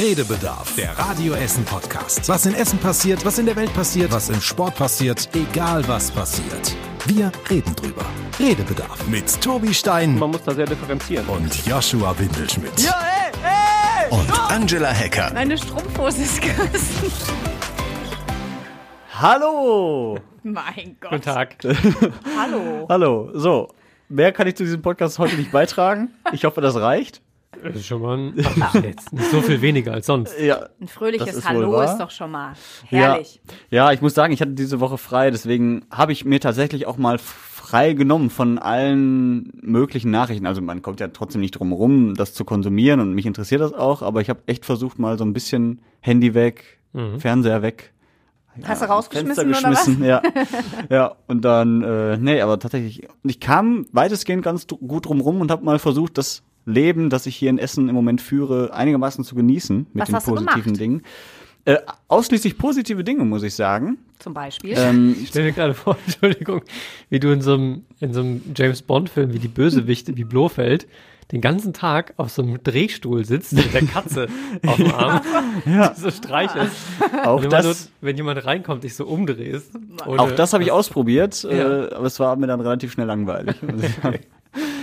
Redebedarf, der Radio Essen Podcast. Was in Essen passiert, was in der Welt passiert, was im Sport passiert, egal was passiert. Wir reden drüber. Redebedarf mit Tobi Stein Man muss da sehr differenzieren. und Joshua Windelschmidt. Ja, ey, ey! Und Angela Hecker. Meine Strumpfhose ist gerissen. Hallo! Mein Gott. Guten Tag. Hallo. Hallo. So, mehr kann ich zu diesem Podcast heute nicht beitragen. Ich hoffe, das reicht. Das ist schon mal ein, ach, jetzt nicht so viel weniger als sonst. Ja. Ein fröhliches ist Hallo wahr. ist doch schon mal herrlich. Ja. ja, ich muss sagen, ich hatte diese Woche frei, deswegen habe ich mir tatsächlich auch mal frei genommen von allen möglichen Nachrichten. Also man kommt ja trotzdem nicht drum rum, das zu konsumieren und mich interessiert das auch, aber ich habe echt versucht, mal so ein bisschen Handy weg, Fernseher weg. Hast du Fenster rausgeschmissen oder was? geschmissen, ja. ja, und dann, äh, nee, aber tatsächlich, ich kam weitestgehend ganz gut drum rum und habe mal versucht, das Leben, das ich hier in Essen im Moment führe, einigermaßen zu genießen mit Was den positiven? Dingen. Äh, ausschließlich positive Dinge, muss ich sagen. Zum Beispiel. Ähm, Ich stell mir gerade vor, Entschuldigung, wie du in so einem, in so einem James Bond-Film wie die Bösewichte, wie Blofeld, den ganzen Tag auf so einem Drehstuhl sitzt mit der Katze auf dem Arm, ja. so streichelst. auch Und immer nur, das, wenn jemand reinkommt, dich so umdrehst. auch das habe ich ausprobiert, Ja. äh, aber es war mir dann relativ schnell langweilig.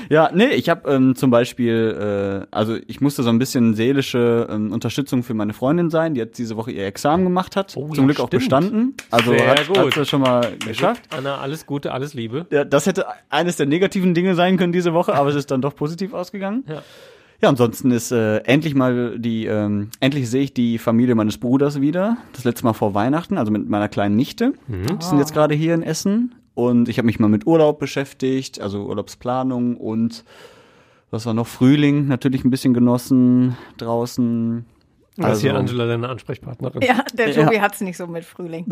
Ja, nee, ich habe ähm, zum Beispiel, äh, also ich musste so ein bisschen seelische ähm, Unterstützung für meine Freundin sein, die jetzt diese Woche ihr Examen gemacht hat. Oh, zum Glück auch stimmt. bestanden. Also Sehr hat, gut. hat sie schon mal geschafft. Anna, alles Gute, alles Liebe. Ja, das hätte eines der negativen Dinge sein können diese Woche, aber es ist dann doch positiv ausgegangen. Ja. Ja, ansonsten ist äh, endlich mal die, ähm, endlich sehe ich die Familie meines Bruders wieder. Das letzte Mal vor Weihnachten, also mit meiner kleinen Nichte. Die sind jetzt gerade hier in Essen. Und ich habe mich mal mit Urlaub beschäftigt, also Urlaubsplanung und was war noch? Frühling natürlich ein bisschen genossen draußen. Das ist hier Also- Angela, deine Ansprechpartnerin. ja, der Tobi Ja. hat's nicht so mit Frühling.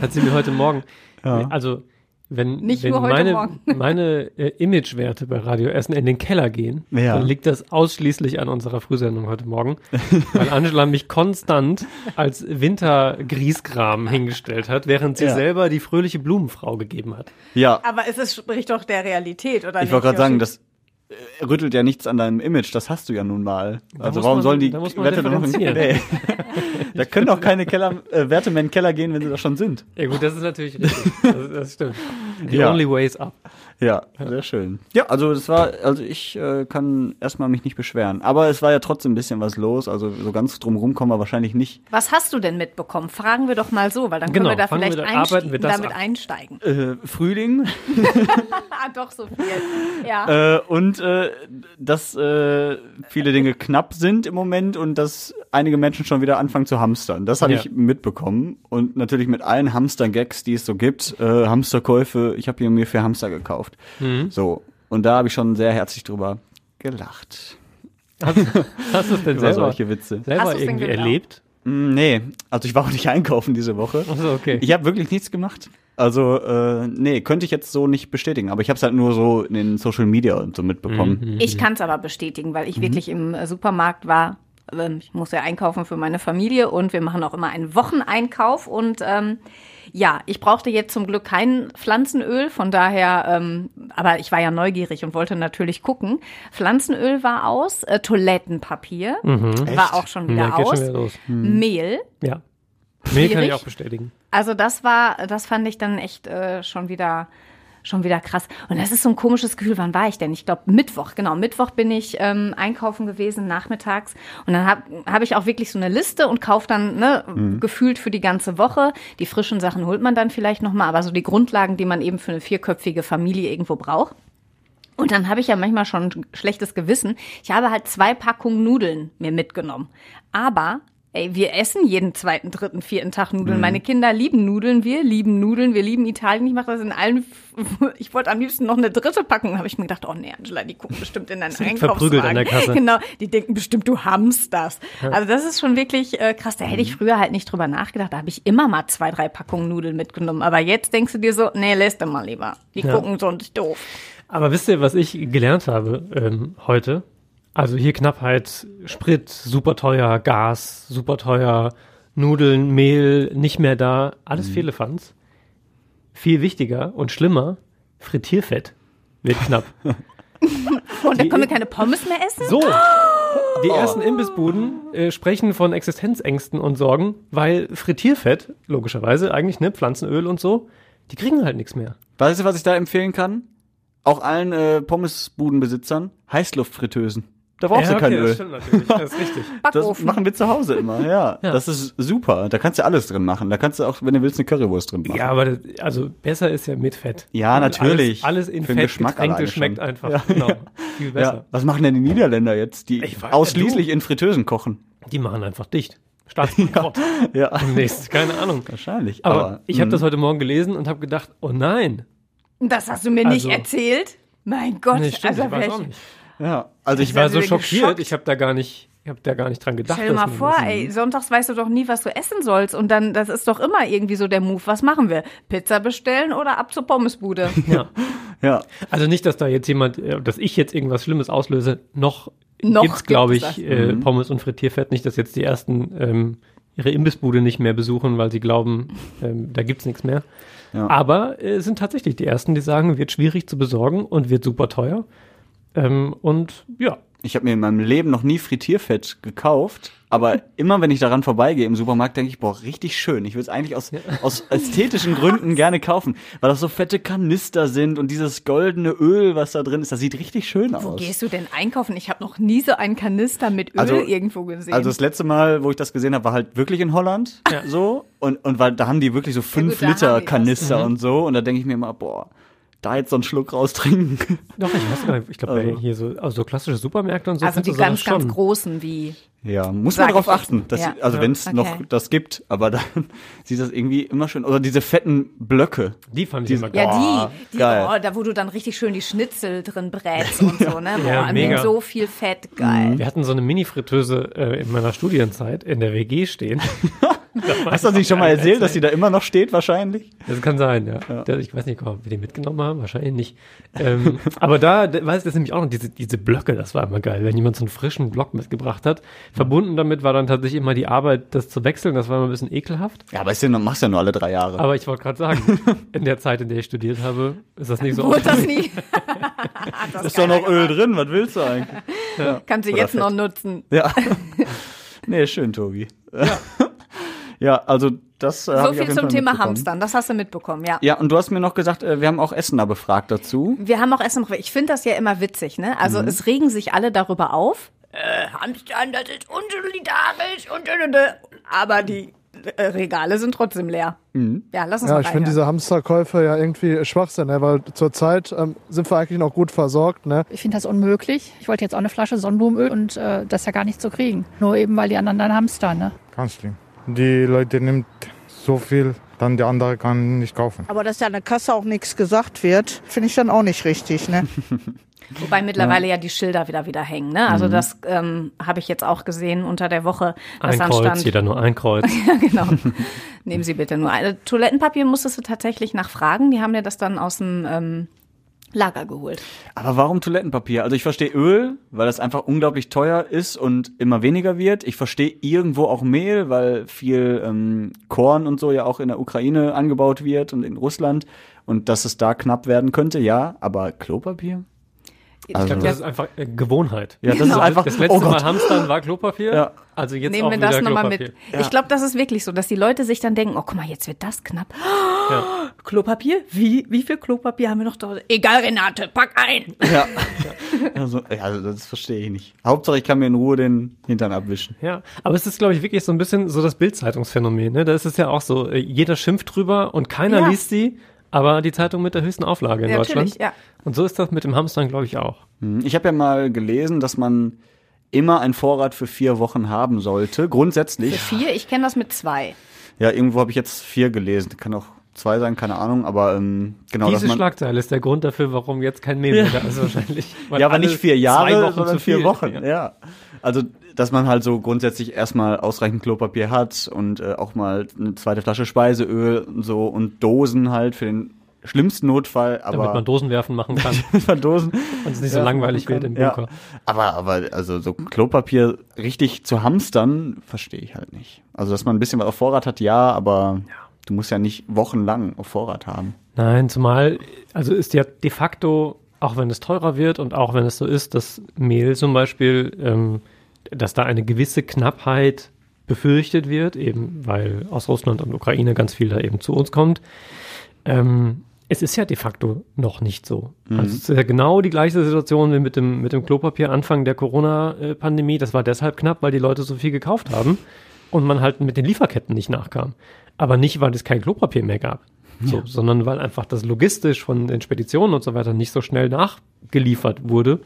Hat sie mir heute Morgen, Ja. also wenn, Nicht wenn nur heute meine, meine äh, Imagewerte bei Radio Essen in den Keller gehen, Ja. dann liegt das ausschließlich an unserer Frühsendung heute Morgen, weil Angela mich konstant als Wintergrieskram hingestellt hat, während sie Ja. selber die fröhliche Blumenfrau gegeben hat. Ja, Aber es ist, spricht doch der Realität, oder ich wollte gerade sagen, das äh, rüttelt ja nichts an deinem Image, das hast du ja nun mal. Also muss warum man- sollen die da muss man Werte dann noch nee. Da können doch keine Keller, äh, Werte mehr in den Keller gehen, wenn sie da schon sind. Ja gut, das ist natürlich richtig. Das, das stimmt. The Ja. only way is up. Ja, sehr schön. Ja, also das war, also ich äh, kann erstmal mich nicht beschweren. Aber es war ja trotzdem ein bisschen was los. Also so ganz drumrum kommen wir wahrscheinlich nicht. Was hast du denn mitbekommen? Fragen wir doch mal so, weil dann können Genau, wir da fangen wir vielleicht da- arbeiten wir einstiegen, das damit ab. einsteigen. Äh, Frühling Ah, doch so viel. Ja. äh, und äh, dass äh, viele Dinge knapp sind im Moment und dass einige Menschen schon wieder anfangen zu hamstern. Das habe Ja. ich mitbekommen. Und natürlich mit allen Hamster-Gags, die es so gibt. Äh, Hamsterkäufe, ich habe hier mir für Hamster gekauft. So. Und da habe ich schon sehr herzlich drüber gelacht. Hast, hast du es denn selber, solche Witze. selber Hast du's denn irgendwie erlebt? Mm, Nee, also ich war auch nicht einkaufen diese Woche. Achso, okay. Ich habe wirklich nichts gemacht. Also, äh, nee, könnte ich jetzt so nicht bestätigen. Aber ich habe es halt nur so in den Social Media und so mitbekommen. Ich kann es aber bestätigen, weil ich wirklich im äh, Supermarkt war. Ähm, Ich muss ja einkaufen für meine Familie und wir machen auch immer einen Wocheneinkauf. Und ähm, ja, ich brauchte jetzt zum Glück kein Pflanzenöl, von daher, ähm, aber ich war ja neugierig und wollte natürlich gucken. Pflanzenöl war aus, äh, Toilettenpapier war auch schon wieder Ja, aus, schon wieder los. Mehl. Ja. Nee, kann ich auch bestätigen. Also das war, das fand ich dann echt äh, schon wieder schon wieder krass. Und das ist so ein komisches Gefühl. Wann war ich denn? Ich glaube Mittwoch. Genau, Mittwoch bin ich ähm, einkaufen gewesen nachmittags und dann habe hab ich auch wirklich so eine Liste und kaufe dann ne, gefühlt für die ganze Woche. Die frischen Sachen holt man dann vielleicht noch mal, aber so die Grundlagen, die man eben für eine vierköpfige Familie irgendwo braucht. Und dann habe ich ja manchmal schon ein schlechtes Gewissen. Ich habe halt zwei Packungen Nudeln mir mitgenommen. Aber, ey, wir essen jeden zweiten, dritten, vierten Tag Nudeln. Meine Kinder lieben Nudeln, wir lieben Nudeln, wir lieben Italien. Ich mache das in allen. Ich wollte am liebsten noch eine dritte Packung. habe ich mir gedacht, oh nee, Angela, die gucken bestimmt in deinen Einkaufswagen. verprügelt an der Kasse. Genau, die denken bestimmt, du hamsterst. Also das ist schon wirklich äh, krass. Da hätte ich früher halt nicht drüber nachgedacht. Da habe ich immer mal zwei, drei Packungen Nudeln mitgenommen. Aber jetzt denkst du dir so, nee, lässt du mal lieber. Die Ja. gucken sonst doof. Aber wisst ihr, was ich gelernt habe ähm, heute? Also hier Knappheit, Sprit, super teuer, Gas, super teuer, Nudeln, Mehl, nicht mehr da, alles Fehlefanz. Viel wichtiger und schlimmer, Frittierfett wird knapp. Und dann können wir keine Pommes mehr essen? So, die ersten Imbissbuden äh, sprechen von Existenzängsten und Sorgen, weil Frittierfett, logischerweise eigentlich, ne, Pflanzenöl und so, die kriegen halt nichts mehr. Weißt du, was ich da empfehlen kann? Auch allen äh, Pommesbudenbesitzern Heißluftfritteusen. Da brauchst du kein das Öl. stimmt natürlich, das ist richtig. Das Backofen. machen wir zu Hause immer, ja. Ja. Das ist super. Da kannst du alles drin machen. Da kannst du auch, wenn du willst, eine Currywurst drin machen. Ja, aber das, also besser ist ja mit Fett. Ja, Und natürlich. Alles, alles in Für den Fett Geschmack getränkte schmeckt schon. einfach Ja. genau, viel Ja. besser. Was machen denn die Niederländer jetzt, die weiß- ausschließlich in Fritteusen kochen? Die machen einfach dicht. Staatsbankrott. Ja, Demnächst, keine Ahnung. wahrscheinlich. Aber, ich habe mh. das heute Morgen gelesen und habe gedacht, oh nein. Das hast du mir Also- nicht erzählt? Mein Gott, Nee, stimmt, also ich weiß auch nicht. Ja, also ich, Ich war so schockiert, geschockt. ich habe da gar nicht, ich habe da gar nicht dran gedacht. Stell dir mal vor, ey, sonntags weißt du doch nie, was du essen sollst. Und dann, das ist doch immer irgendwie so der Move. Was machen wir? Pizza bestellen oder ab zur Pommesbude? Ja. ja, Also nicht, dass da jetzt jemand, äh, dass ich jetzt irgendwas Schlimmes auslöse. Noch, Noch gibt's, gibt glaube ich, äh, Mhm. Pommes und Frittierfett. Nicht, dass jetzt die ersten ähm, ihre Imbissbude nicht mehr besuchen, weil sie glauben, ähm, da gibt's nichts mehr. Ja. Aber äh, es sind tatsächlich die ersten, die sagen, wird schwierig zu besorgen und wird super teuer. Ähm, und ja, ich habe mir in meinem Leben noch nie Frittierfett gekauft, aber immer wenn ich daran vorbeigehe im Supermarkt, denke ich, boah, richtig schön. Ich würde es eigentlich aus, aus ästhetischen Gründen gerne kaufen, weil das so fette Kanister sind und dieses goldene Öl, was da drin ist, das sieht richtig schön Wo aus. gehst du denn einkaufen? Ich habe noch nie so einen Kanister mit Öl Also- irgendwo gesehen. Also das letzte Mal, wo ich das gesehen habe, war halt wirklich in Holland Ja. so und und weil da haben die wirklich so fünf gut, da haben Liter die das. Kanister Mhm. und so und da denke ich mir immer, boah, da jetzt so einen Schluck raustrinken. doch, ich weiß gar nicht, ich glaube, Also- hier so, also so klassische Supermärkte und so. also die ganz, ganz großen wie. Ja, muss man darauf achten. Dass, Ja. Also Ja. wenn es Okay. noch das gibt, aber dann sieht das irgendwie immer schön. Oder diese fetten Blöcke. Die fand ich Diese- immer geil. Ja, die, die geil. oh, da wo du dann richtig schön die Schnitzel drin brätst und so, ne? Boah, Ja, mega. so viel Fett, geil. Wir hatten so eine Mini-Fritteuse äh, in meiner Studienzeit in der WG stehen. Hast du das nicht schon mal erzählt, dass die da immer noch steht wahrscheinlich? Das kann sein, ja. Der, ich weiß nicht, ob wir die mitgenommen haben, wahrscheinlich nicht. Ähm, aber da, weiß ich das nämlich auch noch, diese, diese Blöcke, das war immer geil, wenn jemand so einen frischen Block mitgebracht hat. Verbunden damit war dann tatsächlich immer die Arbeit, das zu wechseln, das war immer ein bisschen ekelhaft. Ja, aber ist ja noch, machst ja nur alle drei Jahre. Aber ich wollte gerade sagen, in der Zeit, in der ich studiert habe, ist das nicht so Wurde das nie? Das ist doch noch Öl gemacht. drin, was willst du eigentlich? Kannst du Oder jetzt Fett. noch nutzen. Ja. nee, schön, Tobi. Ja, ja also das äh, So viel zum Fall Thema. Hamstern, das hast du mitbekommen, ja. Ja, und du hast mir noch gesagt, äh, wir haben auch Essener befragt dazu. Wir haben auch Essen noch. Ich finde das ja immer witzig, ne? Also Mhm. es regen sich alle darüber auf. Äh, Hamstern, das ist unsolidarisch und und, und, und. aber die äh, Regale sind trotzdem leer. Mhm. Ja, lass uns Ja, mal ich finde diese Hamsterkäufe ja irgendwie Schwachsinn, ne? weil zurzeit ähm, sind wir eigentlich noch gut versorgt. Ne? Ich finde das unmöglich. Ich wollte jetzt auch eine Flasche Sonnenblumenöl und äh, das ist ja gar nicht zu kriegen. Nur eben, weil die anderen dann hamstern. Ne? Ganz schlimm. Die Leute nimmt so viel, dann der andere kann nicht kaufen. Aber dass ja an der Kasse auch nichts gesagt wird, finde ich dann auch nicht richtig. Ne? Wobei mittlerweile ja. die Schilder wieder wieder hängen. Ne? Mhm. Also das ähm, habe ich jetzt auch gesehen unter der Woche, Ein dann Kreuz, stand. jeder nur ein Kreuz. Ja, genau. Nehmen Sie bitte nur eine. Toilettenpapier musstest du tatsächlich nachfragen. Die haben dir das dann aus dem ähm, Lager geholt. Aber warum Toilettenpapier? Also ich verstehe Öl, weil das einfach unglaublich teuer ist und immer weniger wird. Ich verstehe irgendwo auch Mehl, weil viel ähm, Korn und so ja auch in der Ukraine angebaut wird und in Russland und dass es da knapp werden könnte, ja. Aber Klopapier? Ich Also- glaube, das ist einfach äh, Gewohnheit. Ja, das ist einfach. Das letzte oh. Mal Hamstern war Klopapier. Ja. Also jetzt Nehmen auch wir das nochmal mit. Ich glaube, das ist wirklich so, dass die Leute sich dann denken, oh guck mal, jetzt wird das knapp. Ja. Klopapier? Wie, wie viel Klopapier haben wir noch da? Egal, Renate, pack ein. Ja. Also, ja, also das verstehe ich nicht. Hauptsache, ich kann mir in Ruhe den Hintern abwischen. Ja, aber es ist, glaube ich, wirklich so ein bisschen so das Bildzeitungsphänomen. Ne? Da ist es ja auch so, äh, jeder schimpft drüber und keiner Ja. liest sie, aber die Zeitung mit der höchsten Auflage in Ja, Deutschland. natürlich, ja. Und so ist das mit dem Hamstern, glaube ich, auch. Hm, Ich habe ja mal gelesen, dass man immer einen Vorrat für vier Wochen haben sollte. Grundsätzlich. Für vier, ich kenne das mit zwei. Ja, irgendwo habe ich jetzt vier gelesen. Kann auch zwei sein, keine Ahnung, aber ähm, genau, Diese. Schlagzeile ist der Grund dafür, warum jetzt kein Mehl mehr da ist wahrscheinlich. Weil ja, aber nicht vier zwei Jahre, Wochen sondern zu viel. vier Wochen. Ja. Ja. Also, dass man halt so grundsätzlich erstmal ausreichend Klopapier hat und äh, auch mal eine zweite Flasche Speiseöl und so und Dosen halt für den schlimmsten Notfall, aber Damit man Dosenwerfen machen kann Damit man Dosen und es nicht so Ja, langweilig wird im. Bunker. Ja. Aber, aber, also so Klopapier richtig zu hamstern, verstehe ich halt nicht. Also, dass man ein bisschen was auf Vorrat hat, ja, aber du musst ja nicht wochenlang auf Vorrat haben. Nein, zumal, also ist ja de facto, auch wenn es teurer wird und auch wenn es so ist, dass Mehl zum Beispiel ähm, dass da eine gewisse Knappheit befürchtet wird, eben weil aus Russland und Ukraine ganz viel da eben zu uns kommt. Ähm, es ist ja de facto noch nicht so. Mhm. Also es ist ja genau die gleiche Situation wie mit dem, mit dem Klopapier Anfang der Corona-Pandemie. Das war deshalb knapp, weil die Leute so viel gekauft haben und man halt mit den Lieferketten nicht nachkam. Aber nicht, weil es kein Klopapier mehr gab, so, sondern weil einfach das logistisch von den Speditionen und so weiter nicht so schnell nachgeliefert wurde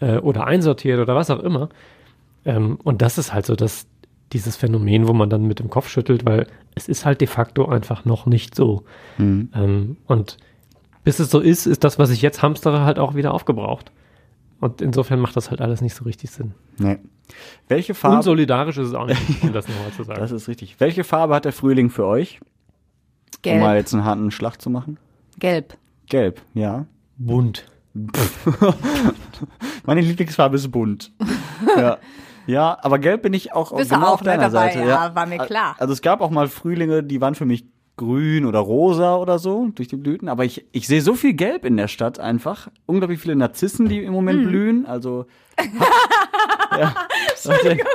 äh, oder einsortiert oder was auch immer. Ähm, und das ist halt so das, dieses Phänomen, wo man dann mit dem Kopf schüttelt, weil es ist halt de facto einfach noch nicht so. Ähm, und bis es so ist, ist das, was ich jetzt hamstere, halt auch wieder aufgebraucht. Und insofern macht das halt alles nicht so richtig Sinn. Nee. Welche Farbe? Unsolidarisch ist es auch nicht, um das nochmal zu sagen. das ist richtig. Welche Farbe hat der Frühling für euch? Um mal Gelb. jetzt einen harten Schlag zu machen. Gelb. Gelb, ja. bunt. Meine Lieblingsfarbe ist bunt. ja. Ja, aber gelb bin ich auch Bist genau auch auf deiner mit dabei? Seite. Ja, war mir klar. Also es gab auch mal Frühlinge, die waren für mich grün oder rosa oder so durch die Blüten, aber ich, ich sehe so viel Gelb in der Stadt einfach. Unglaublich viele Narzissen, die im Moment Hm. blühen. Also ja. Entschuldigung.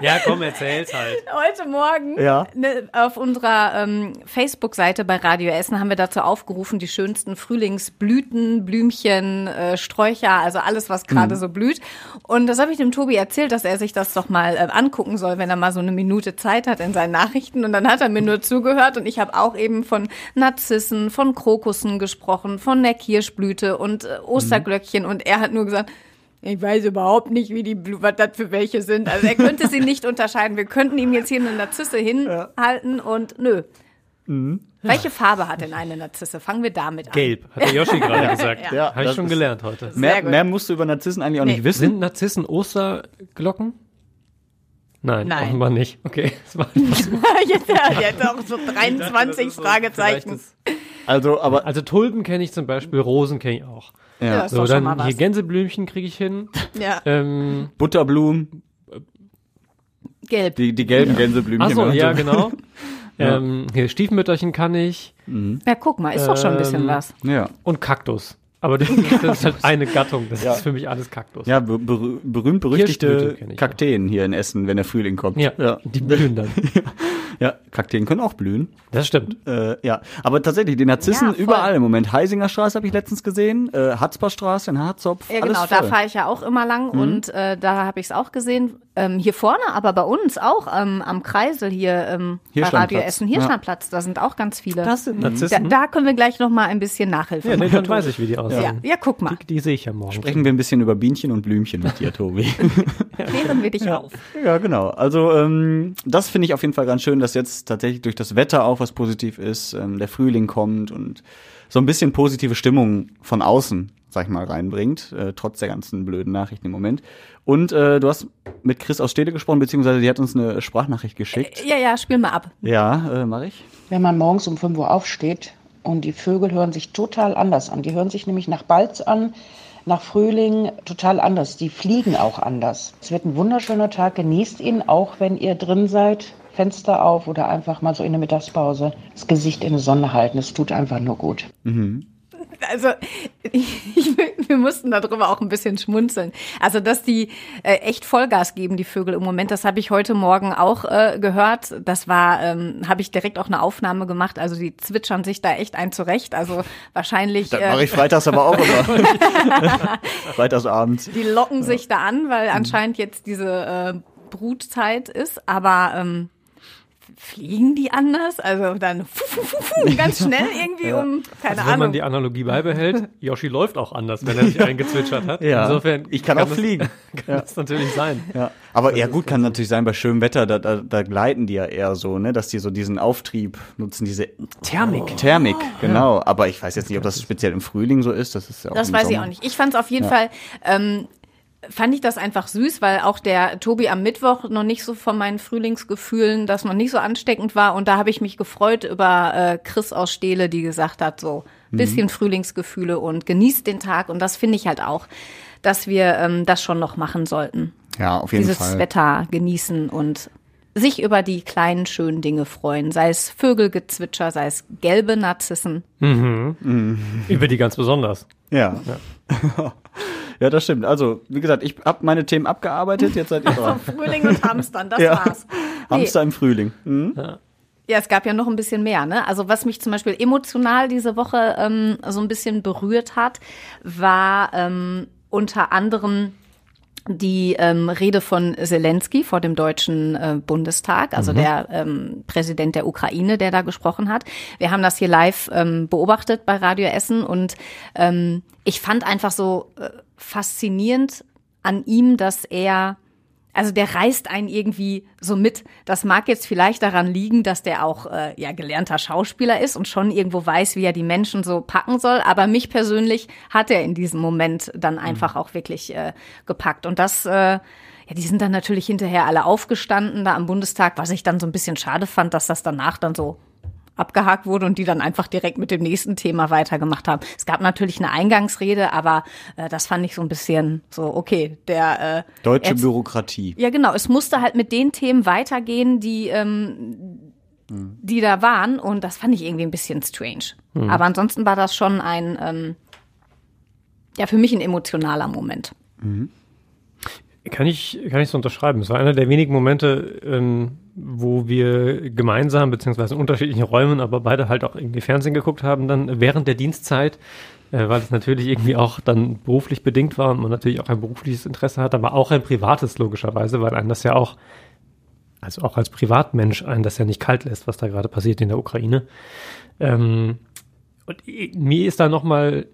Ja, komm, erzähl's halt. Heute Morgen Ja. ne, auf unserer ähm, Facebook-Seite bei Radio Essen haben wir dazu aufgerufen, die schönsten Frühlingsblüten, Blümchen, äh, Sträucher, also alles, was gerade so blüht. Und das habe ich dem Tobi erzählt, dass er sich das doch mal äh, angucken soll, wenn er mal so eine Minute Zeit hat in seinen Nachrichten. Und dann hat er mir nur zugehört und ich habe auch eben von Narzissen, von Krokussen gesprochen, von der Kirschblüte und äh, Osterglöckchen. Und er hat nur gesagt, ich weiß überhaupt nicht, wie die Blu was das für welche sind. Also er könnte sie nicht unterscheiden. Wir könnten ihm jetzt hier eine Narzisse hinhalten und nö. Mhm. Welche Farbe hat denn eine Narzisse? Fangen wir damit an. Gelb, hat der Yoshi gerade gesagt. Ja, Habe ich schon gelernt heute. Mehr, mehr musst du über Narzissen eigentlich auch Nee. nicht wissen. Sind Narzissen Osterglocken? Nein, Nein. offenbar nicht. Okay, das war jetzt, ja, jetzt auch so 23 Fragezeichen. Also, aber Also Tulpen kenne ich zum Beispiel, Rosen kenne ich auch. Ja, ist So, dann mal was. hier Gänseblümchen kriege ich hin. Ja, Ähm, Butterblumen, gelb. die, die gelben Gänseblümchen. achso, ne? ja, genau. ähm, hier Stiefmütterchen kann ich Ja, guck mal, ist doch schon ein bisschen Ähm, was. Ja. und Kaktus. Aber das, das ist halt eine Gattung. Das Ja. ist für mich alles Kaktus. Ja, be berü- berühmt berüchtigte Kakteen hier in Essen, wenn der Frühling kommt. Ja, ja. die blühen dann. Ja, Kakteen können auch blühen. Das stimmt. Äh, ja, aber tatsächlich, die Narzissen Ja, überall im Moment. Heisinger Straße habe ich letztens gesehen, äh, Hatzperstraße in Harzopf. Ja, alles genau, da fahre ich ja auch immer lang Mhm. und äh, da habe ich es auch gesehen. Ähm, hier vorne, aber bei uns auch ähm, am Kreisel hier ähm, bei. Radio Essen, Hirschlandplatz, da sind auch ganz viele. Das sind da, Narzissen. da können wir gleich noch mal ein bisschen Nachhilfe ja, nee, machen. dann weiß ich, wie die aussehen. ja. ja, guck mal, Die, die sehe ich ja morgen. Sprechen wir ein bisschen über Bienchen und Blümchen mit dir, Tobi. klären wir dich auf. ja, genau. Also ähm, das finde ich auf jeden Fall ganz schön, dass jetzt tatsächlich durch das Wetter auch was positiv ist, ähm, der Frühling kommt und so ein bisschen positive Stimmung von außen, sag ich mal, reinbringt, äh, trotz der ganzen blöden Nachrichten im Moment. Und äh, du hast mit Chris aus Stede gesprochen, beziehungsweise die hat uns eine Sprachnachricht geschickt. Ja, ja, spiel mal ab. Ja, äh, mache ich. wenn man morgens um 5 Uhr aufsteht und die Vögel hören sich total anders an. Die hören sich nämlich nach Balz an, nach Frühling total anders. Die fliegen auch anders. Es wird ein wunderschöner Tag. Genießt ihn, auch wenn ihr drin seid. Fenster auf oder einfach mal so in der Mittagspause das Gesicht in die Sonne halten. Es tut einfach nur gut. Also ich, wir mussten darüber auch ein bisschen schmunzeln. Also dass die äh, echt Vollgas geben, die Vögel im Moment, das habe ich heute Morgen auch äh, gehört. Das war, ähm, habe ich direkt auch eine Aufnahme gemacht. Also die zwitschern sich da echt ein zurecht. Also wahrscheinlich. Das äh, mache ich freitags aber auch immer. Freitagsabends. Die locken sich da an, weil anscheinend jetzt diese äh, Brutzeit ist, aber ähm, fliegen die anders? Also dann ganz schnell irgendwie um, keine Also wenn man Ahnung. die Analogie beibehält, Yoshi läuft auch anders, wenn er sich eingezwitschert hat. Ja. Insofern Ich kann auch das, fliegen. Kann das natürlich sein. Ja, aber ja gut, kann natürlich sein, bei schönem Wetter, da, da, da gleiten die ja eher so, ne, dass die so diesen Auftrieb nutzen, diese Thermik. Thermik, genau. Aber ich weiß jetzt nicht, ob das speziell im Frühling so ist. Das ist ja auch Das weiß ich Sommer. auch nicht. Ich fand es auf jeden Fall, ähm, fand ich das einfach süß, weil auch der Tobi am Mittwoch noch nicht so von meinen Frühlingsgefühlen, das noch nicht so ansteckend war. Und da habe ich mich gefreut über äh, Chris aus Steele, die gesagt hat, so Mhm. bisschen Frühlingsgefühle und genießt den Tag. Und das finde ich halt auch, dass wir ähm, das schon noch machen sollten. Ja, auf jeden Dieses Fall. Wetter genießen und sich über die kleinen schönen Dinge freuen, sei es Vögelgezwitscher, sei es gelbe Narzissen. Über die ganz besonders. Ja. Ja, das stimmt. Also, wie gesagt, ich habe meine Themen abgearbeitet, jetzt seid ihr dran. Frühling und Hamstern, das Ja. war's. Nee. Hamster im Frühling. Mhm. Ja, es gab ja noch ein bisschen mehr. Ne? Also was mich zum Beispiel emotional diese Woche ähm, so ein bisschen berührt hat, war ähm, unter anderem die ähm, Rede von Zelensky vor dem Deutschen äh, Bundestag, also der ähm, Präsident der Ukraine, der da gesprochen hat. Wir haben das hier live ähm, beobachtet bei Radio Essen und ähm, ich fand einfach so äh, faszinierend an ihm, dass er also der reißt einen irgendwie so mit. Das mag jetzt vielleicht daran liegen, dass der auch äh, ja gelernter Schauspieler ist und schon irgendwo weiß, wie er die Menschen so packen soll. Aber mich persönlich hat er in diesem Moment dann einfach auch wirklich äh, gepackt. Und das, äh, ja, die sind dann natürlich hinterher alle aufgestanden da am Bundestag, was ich dann so ein bisschen schade fand, dass das danach dann so abgehakt wurde und die dann einfach direkt mit dem nächsten Thema weitergemacht haben. Es gab natürlich eine Eingangsrede, aber äh, das fand ich so ein bisschen so, okay, der äh, Deutsche jetzt- Bürokratie. ja, genau. Es musste halt mit den Themen weitergehen, die, ähm, die da waren. Und das fand ich irgendwie ein bisschen strange. Aber ansonsten war das schon ein, ähm, ja, für mich ein emotionaler Moment. Kann ich, kann ich so unterschreiben. Es war einer der wenigen Momente, ähm, wo wir gemeinsam, beziehungsweise in unterschiedlichen Räumen, aber beide halt auch irgendwie Fernsehen geguckt haben, dann während der Dienstzeit, äh, weil es natürlich irgendwie auch dann beruflich bedingt war und man natürlich auch ein berufliches Interesse hat, aber auch ein privates logischerweise, weil einen das ja auch, also auch als Privatmensch einen das ja nicht kalt lässt, was da gerade passiert in der Ukraine. Ähm, und mir ist da nochmal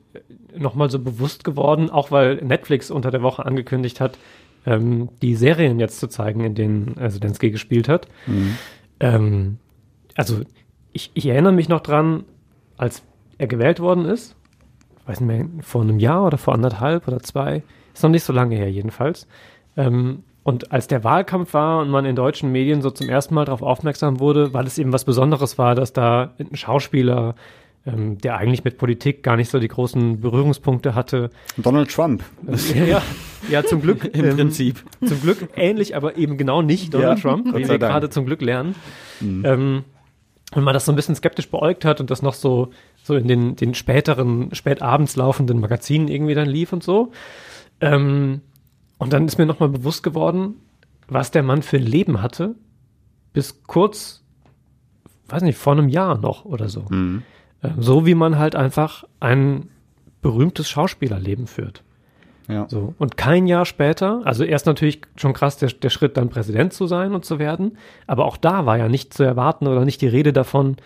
noch mal so bewusst geworden, auch weil Netflix unter der Woche angekündigt hat, ähm, die Serien jetzt zu zeigen, in denen äh, Zelensky gespielt hat. Ähm, also ich, ich erinnere mich noch dran, als er gewählt worden ist, weiß nicht mehr, vor einem Jahr oder vor anderthalb oder zwei, ist noch nicht so lange her jedenfalls. Ähm, und als der Wahlkampf war und man in deutschen Medien so zum ersten Mal darauf aufmerksam wurde, weil es eben was Besonderes war, dass da ein Schauspieler, ähm, der eigentlich mit Politik gar nicht so die großen Berührungspunkte hatte, Donald Trump. ja, ja, zum Glück. Im ähm, Prinzip. Zum Glück ähnlich, aber eben genau nicht Donald Ja, Trump, wie wir gerade zum Glück lernen. Ähm, und man das so ein bisschen skeptisch beäugt hat und das noch so, so in den, den späteren, spätabends laufenden Magazinen irgendwie dann lief und so. Ähm, und dann ist mir nochmal bewusst geworden, was der Mann für ein Leben hatte, bis kurz, weiß nicht, vor einem Jahr noch oder so. Ähm, so wie man halt einfach ein berühmtes Schauspielerleben führt. Ja. So. Und kein Jahr später, also erst natürlich schon krass der, der Schritt, dann Präsident zu sein und zu werden, aber auch da war ja nicht zu erwarten oder nicht die Rede davon,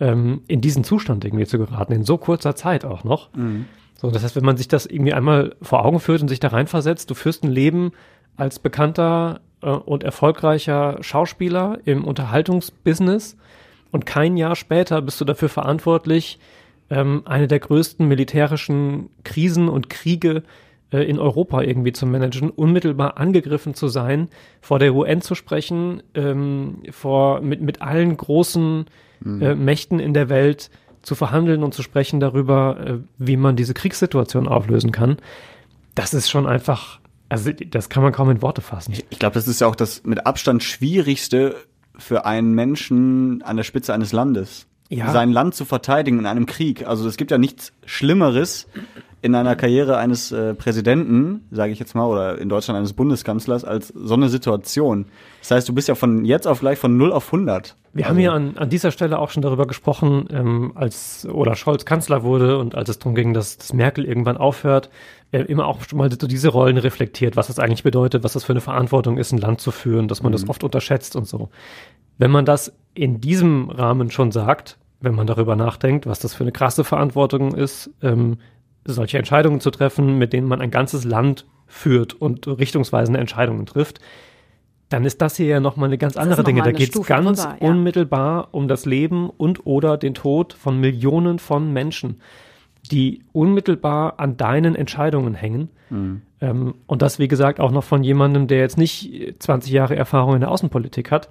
ähm, in diesen Zustand irgendwie zu geraten, in so kurzer Zeit auch noch. So, das heißt, wenn man sich das irgendwie einmal vor Augen führt und sich da reinversetzt, du führst ein Leben als bekannter äh, und erfolgreicher Schauspieler im Unterhaltungsbusiness und kein Jahr später bist du dafür verantwortlich, ähm, eine der größten militärischen Krisen und Kriege in Europa irgendwie zu managen, unmittelbar angegriffen zu sein, vor der UN zu sprechen, ähm, vor mit, mit allen großen äh, Mächten in der Welt zu verhandeln und zu sprechen darüber, äh, wie man diese Kriegssituation auflösen kann. Das ist schon einfach, also das kann man kaum in Worte fassen. Ich glaube, das ist ja auch das mit Abstand schwierigste für einen Menschen an der Spitze eines Landes. Ja. Sein Land zu verteidigen in einem Krieg. Also es gibt ja nichts Schlimmeres in einer Karriere eines äh, Präsidenten, sage ich jetzt mal, oder in Deutschland eines Bundeskanzlers, als so eine Situation. Das heißt, du bist ja von jetzt auf gleich von 0 auf 100. Wir Also- haben ja an, an dieser Stelle auch schon darüber gesprochen, ähm, als Olaf Scholz Kanzler wurde und als es darum ging, dass, dass Merkel irgendwann aufhört, äh, immer auch schon mal so diese Rollen reflektiert, was das eigentlich bedeutet, was das für eine Verantwortung ist, ein Land zu führen, dass man das oft unterschätzt und so. Wenn man das in diesem Rahmen schon sagt, wenn man darüber nachdenkt, was das für eine krasse Verantwortung ist, ähm, solche Entscheidungen zu treffen, mit denen man ein ganzes Land führt und richtungsweisende Entscheidungen trifft, dann ist das hier ja nochmal eine ganz andere noch Dinge. Da geht es ganz drüber, ja. unmittelbar um das Leben und oder den Tod von Millionen von Menschen, die unmittelbar an deinen Entscheidungen hängen. Ähm, und das, wie gesagt, auch noch von jemandem, der jetzt nicht 20 Jahre Erfahrung in der Außenpolitik hat.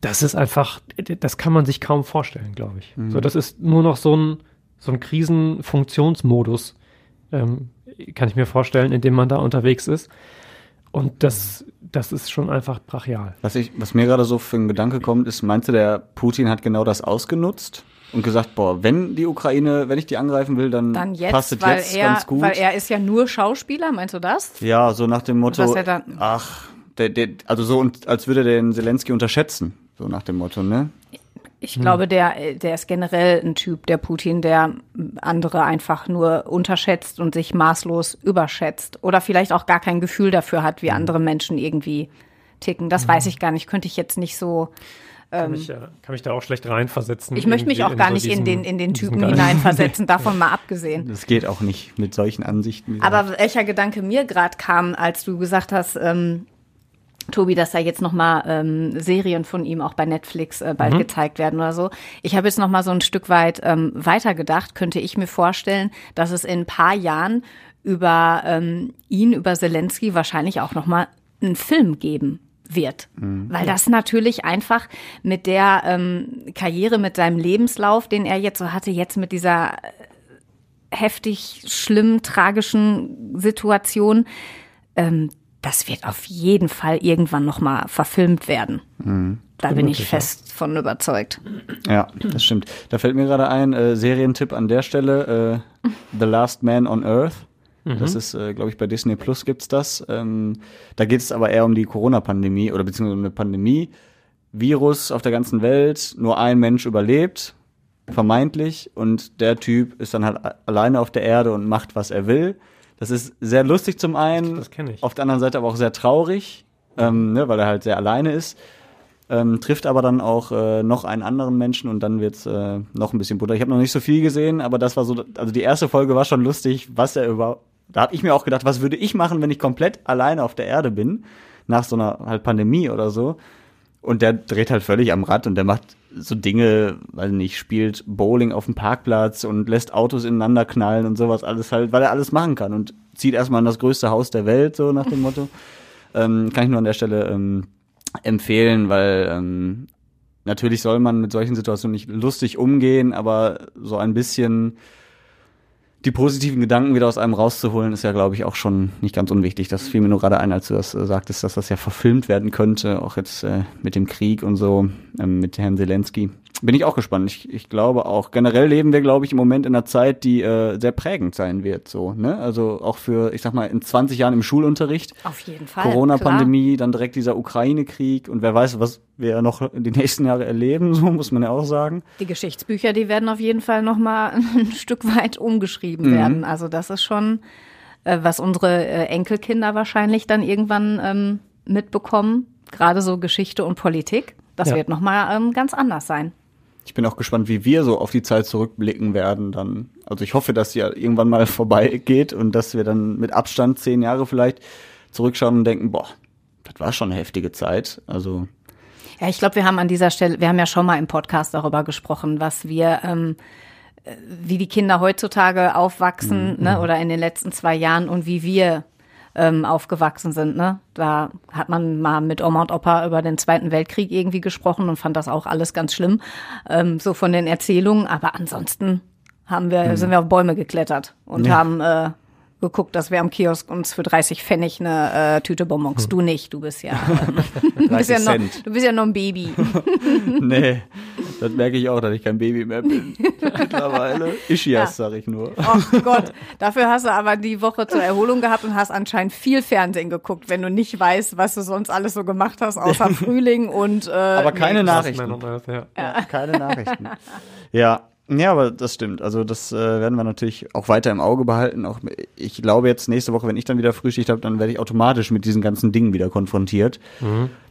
Das ist einfach, das kann man sich kaum vorstellen, glaube ich. So, das ist nur noch so ein, so ein Krisenfunktionsmodus, ähm, kann ich mir vorstellen, in dem man da unterwegs ist. Und das, das ist schon einfach brachial. Was, ich, was mir gerade so für ein Gedanke kommt, ist, meinst du, der Putin hat genau das ausgenutzt? und gesagt, boah, wenn die Ukraine, wenn ich die angreifen will, dann, Dann jetzt, passt es jetzt er, ganz gut. weil er ist ja nur Schauspieler, meinst du das? ja, so nach dem Motto, Was er dann- ach, der, der, also so, und, als würde der den Zelensky unterschätzen. So nach dem Motto, ne? Ich glaube, der, der ist generell ein Typ, der Putin, der andere einfach nur unterschätzt und sich maßlos überschätzt. Oder vielleicht auch gar kein Gefühl dafür hat, wie andere Menschen irgendwie ticken. Das weiß ich gar nicht. Könnte ich jetzt nicht so. Kann, mich, äh, kann mich da auch schlecht reinversetzen. Ich möchte mich auch gar so nicht in diesen- den, in den Typen hineinversetzen, davon mal abgesehen. Das geht auch nicht mit solchen Ansichten. wie Aber welcher Gedanke mir gerade kam, als du gesagt hast, ähm, Tobi, dass da jetzt noch mal ähm, Serien von ihm auch bei Netflix äh, bald gezeigt werden oder so. Ich habe jetzt noch mal so ein Stück weit ähm, weitergedacht. Könnte ich mir vorstellen, dass es in ein paar Jahren über ähm, ihn, über Zelensky wahrscheinlich auch noch mal einen Film geben wird. Weil das natürlich einfach mit der ähm, Karriere, mit seinem Lebenslauf, den er jetzt so hatte, jetzt mit dieser heftig schlimm, tragischen Situation, ähm, das wird auf jeden Fall irgendwann noch mal verfilmt werden. Da bin ich fest von überzeugt. Ja, das stimmt. Da fällt mir gerade ein, äh, Serientipp an der Stelle, äh, The Last Man on Earth. Das ist, äh, glaube ich, bei Disney Plus gibt's das. Ähm, da geht es aber eher um die Corona-Pandemie oder beziehungsweise um eine Pandemie. Virus auf der ganzen Welt, nur ein Mensch überlebt, vermeintlich, und der Typ ist dann halt alleine auf der Erde und macht, was er will. Das ist sehr lustig zum einen, Das kenn ich. auf der anderen Seite aber auch sehr traurig, ähm, ne, weil er halt sehr alleine ist ähm, trifft aber dann auch äh, noch einen anderen Menschen und dann wird's äh, noch ein bisschen bunter. Ich habe noch nicht so viel gesehen, aber das war so, also die erste Folge war schon lustig, was er über. Da habe ich mir auch gedacht, was würde ich machen, wenn ich komplett alleine auf der Erde bin, nach so einer halt Pandemie oder so. Und der dreht halt völlig am Rad und der macht so Dinge, weiß nicht, spielt Bowling auf dem Parkplatz und lässt Autos ineinander knallen und sowas alles halt, weil er alles machen kann und zieht erstmal in das größte Haus der Welt, so nach dem Motto. Ähm, kann ich nur an der Stelle ähm, empfehlen, weil ähm, natürlich soll man mit solchen Situationen nicht lustig umgehen, aber so ein bisschen die positiven Gedanken wieder aus einem rauszuholen, ist ja, glaube ich, auch schon nicht ganz unwichtig. Das fiel mir nur gerade ein, als du das äh, sagtest, dass das ja verfilmt werden könnte, auch jetzt äh, mit dem Krieg und so, ähm, mit Herrn Zelensky. Bin ich auch gespannt. Ich, ich glaube auch, generell leben wir, glaube ich, im Moment in einer Zeit, die äh, sehr prägend sein wird, so, ne? Also auch für, ich sag mal, in 20 Jahren im Schulunterricht. Auf jeden Fall. Corona-Pandemie, dann direkt dieser Ukraine-Krieg und wer weiß, was wir noch in die nächsten Jahre erleben, so muss man ja auch sagen. Die Geschichtsbücher, die werden auf jeden Fall noch mal ein Stück weit umgeschrieben Mhm. werden. Also das ist schon, äh, was unsere äh, Enkelkinder wahrscheinlich dann irgendwann ähm, mitbekommen. Gerade so Geschichte und Politik. Das Ja. wird noch mal ähm, ganz anders sein. Ich bin auch gespannt, wie wir so auf die Zeit zurückblicken werden dann. Also ich hoffe, dass sie ja irgendwann mal vorbei geht und dass wir dann mit Abstand zehn Jahre vielleicht zurückschauen und denken, boah, das war schon eine heftige Zeit. Also Ja, ich glaube, wir haben an dieser Stelle, wir haben ja schon mal im Podcast darüber gesprochen, was wir, ähm, äh, wie die Kinder heutzutage aufwachsen, ne, oder in den letzten zwei Jahren und wie wir ähm, aufgewachsen sind. Ne? Da hat man mal mit Oma und Opa über den Zweiten Weltkrieg irgendwie gesprochen und fand das auch alles ganz schlimm, ähm, so von den Erzählungen. Aber ansonsten haben wir, sind wir auf Bäume geklettert und Ja. haben äh, geguckt, dass wir am Kiosk uns für 30 Pfennig eine äh, Tüte Bonbons. Du nicht, du bist ja, äh, du, bist ja 30 noch, du bist ja noch ein Baby. nee, das merke ich auch, dass ich kein Baby mehr bin. Mittlerweile. Ischias, sag ich nur. Oh Gott, dafür hast du aber die Woche zur Erholung gehabt und hast anscheinend viel Fernsehen geguckt, wenn du nicht weißt, was du sonst alles so gemacht hast, außer Frühling und äh, Aber keine nee. Nachrichten. On Earth, ja. Ja, keine Nachrichten. ja. Ja, aber das stimmt. Also das äh, werden wir natürlich auch weiter im Auge behalten. Auch ich glaube jetzt nächste Woche, wenn ich dann wieder Frühschicht habe, dann werde ich automatisch mit diesen ganzen Dingen wieder konfrontiert,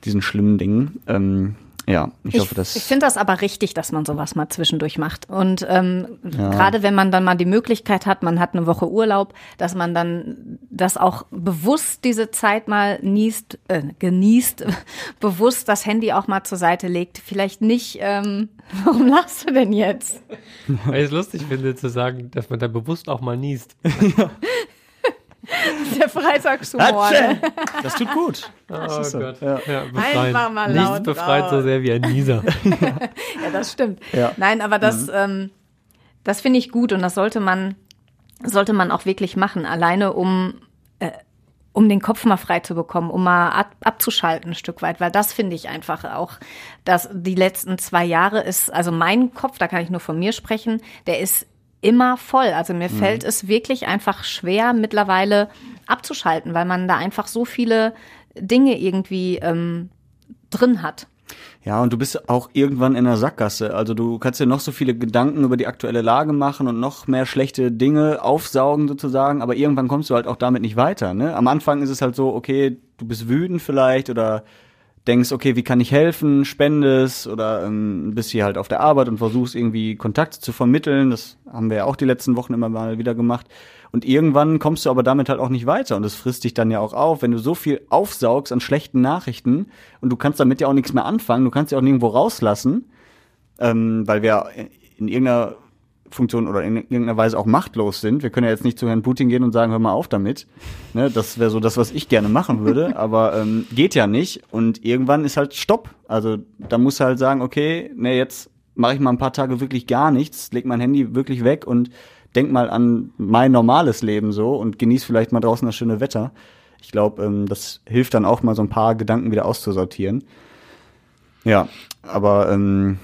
diesen schlimmen Dingen. Ähm, ja, ich, Ich, hoffe, dass ich finde das aber richtig, dass man sowas mal zwischendurch macht. Und ähm, Ja. gerade wenn man dann mal die Möglichkeit hat, man hat eine Woche Urlaub, dass man dann das auch bewusst diese Zeit mal niest, äh, genießt, bewusst das Handy auch mal zur Seite legt. Vielleicht nicht, ähm, warum lachst du denn jetzt? Weil ich es lustig finde, zu sagen, dass man da bewusst auch mal niest. Der Freitagshumor. ne? das tut gut. Oh ist so. Gott. Ja. Ja. Einfach mal Nichts laut befreit so raus. sehr wie ein Nieser. Ja, das stimmt. Ja. Nein, aber das, ähm, das finde ich gut und das sollte man, sollte man auch wirklich machen, alleine um, äh, um den Kopf mal frei zu bekommen, um mal ab, abzuschalten ein Stück weit, weil das finde ich einfach auch, dass die letzten zwei Jahre ist, also mein Kopf, da kann ich nur von mir sprechen, der ist immer voll. Also mir mhm. fällt es wirklich einfach schwer mittlerweile abzuschalten, weil man da einfach so viele Dinge irgendwie ähm, drin hat. Ja, und du bist auch irgendwann in der Sackgasse. Also du kannst dir noch so viele Gedanken über die aktuelle Lage machen und noch mehr schlechte Dinge aufsaugen sozusagen, aber irgendwann kommst du halt auch damit nicht weiter. Ne? Am Anfang ist es halt so, okay, du bist wütend vielleicht oder denkst, okay, wie kann ich helfen, spendest oder ähm, bist hier halt auf der Arbeit und versuchst irgendwie Kontakt zu vermitteln. Das haben wir ja auch die letzten Wochen immer mal wieder gemacht. Und irgendwann kommst du aber damit halt auch nicht weiter. Und das frisst dich dann ja auch auf, wenn du so viel aufsaugst an schlechten Nachrichten und du kannst damit ja auch nichts mehr anfangen, du kannst ja auch nirgendwo rauslassen, ähm, weil wir in irgendeiner Funktion oder in irgendeiner Weise auch machtlos sind. Wir können ja jetzt nicht zu Herrn Putin gehen und sagen, hör mal auf damit. Ne, das wäre so das, was ich gerne machen würde, aber ähm, geht ja nicht. Und irgendwann ist halt Stopp. Also da muss halt sagen, okay, ne, jetzt mache ich mal ein paar Tage wirklich gar nichts, leg mein Handy wirklich weg und denk mal an mein normales Leben so und genieß vielleicht mal draußen das schöne Wetter. Ich glaube, ähm, das hilft dann auch mal so ein paar Gedanken wieder auszusortieren. Ja, aber ähm,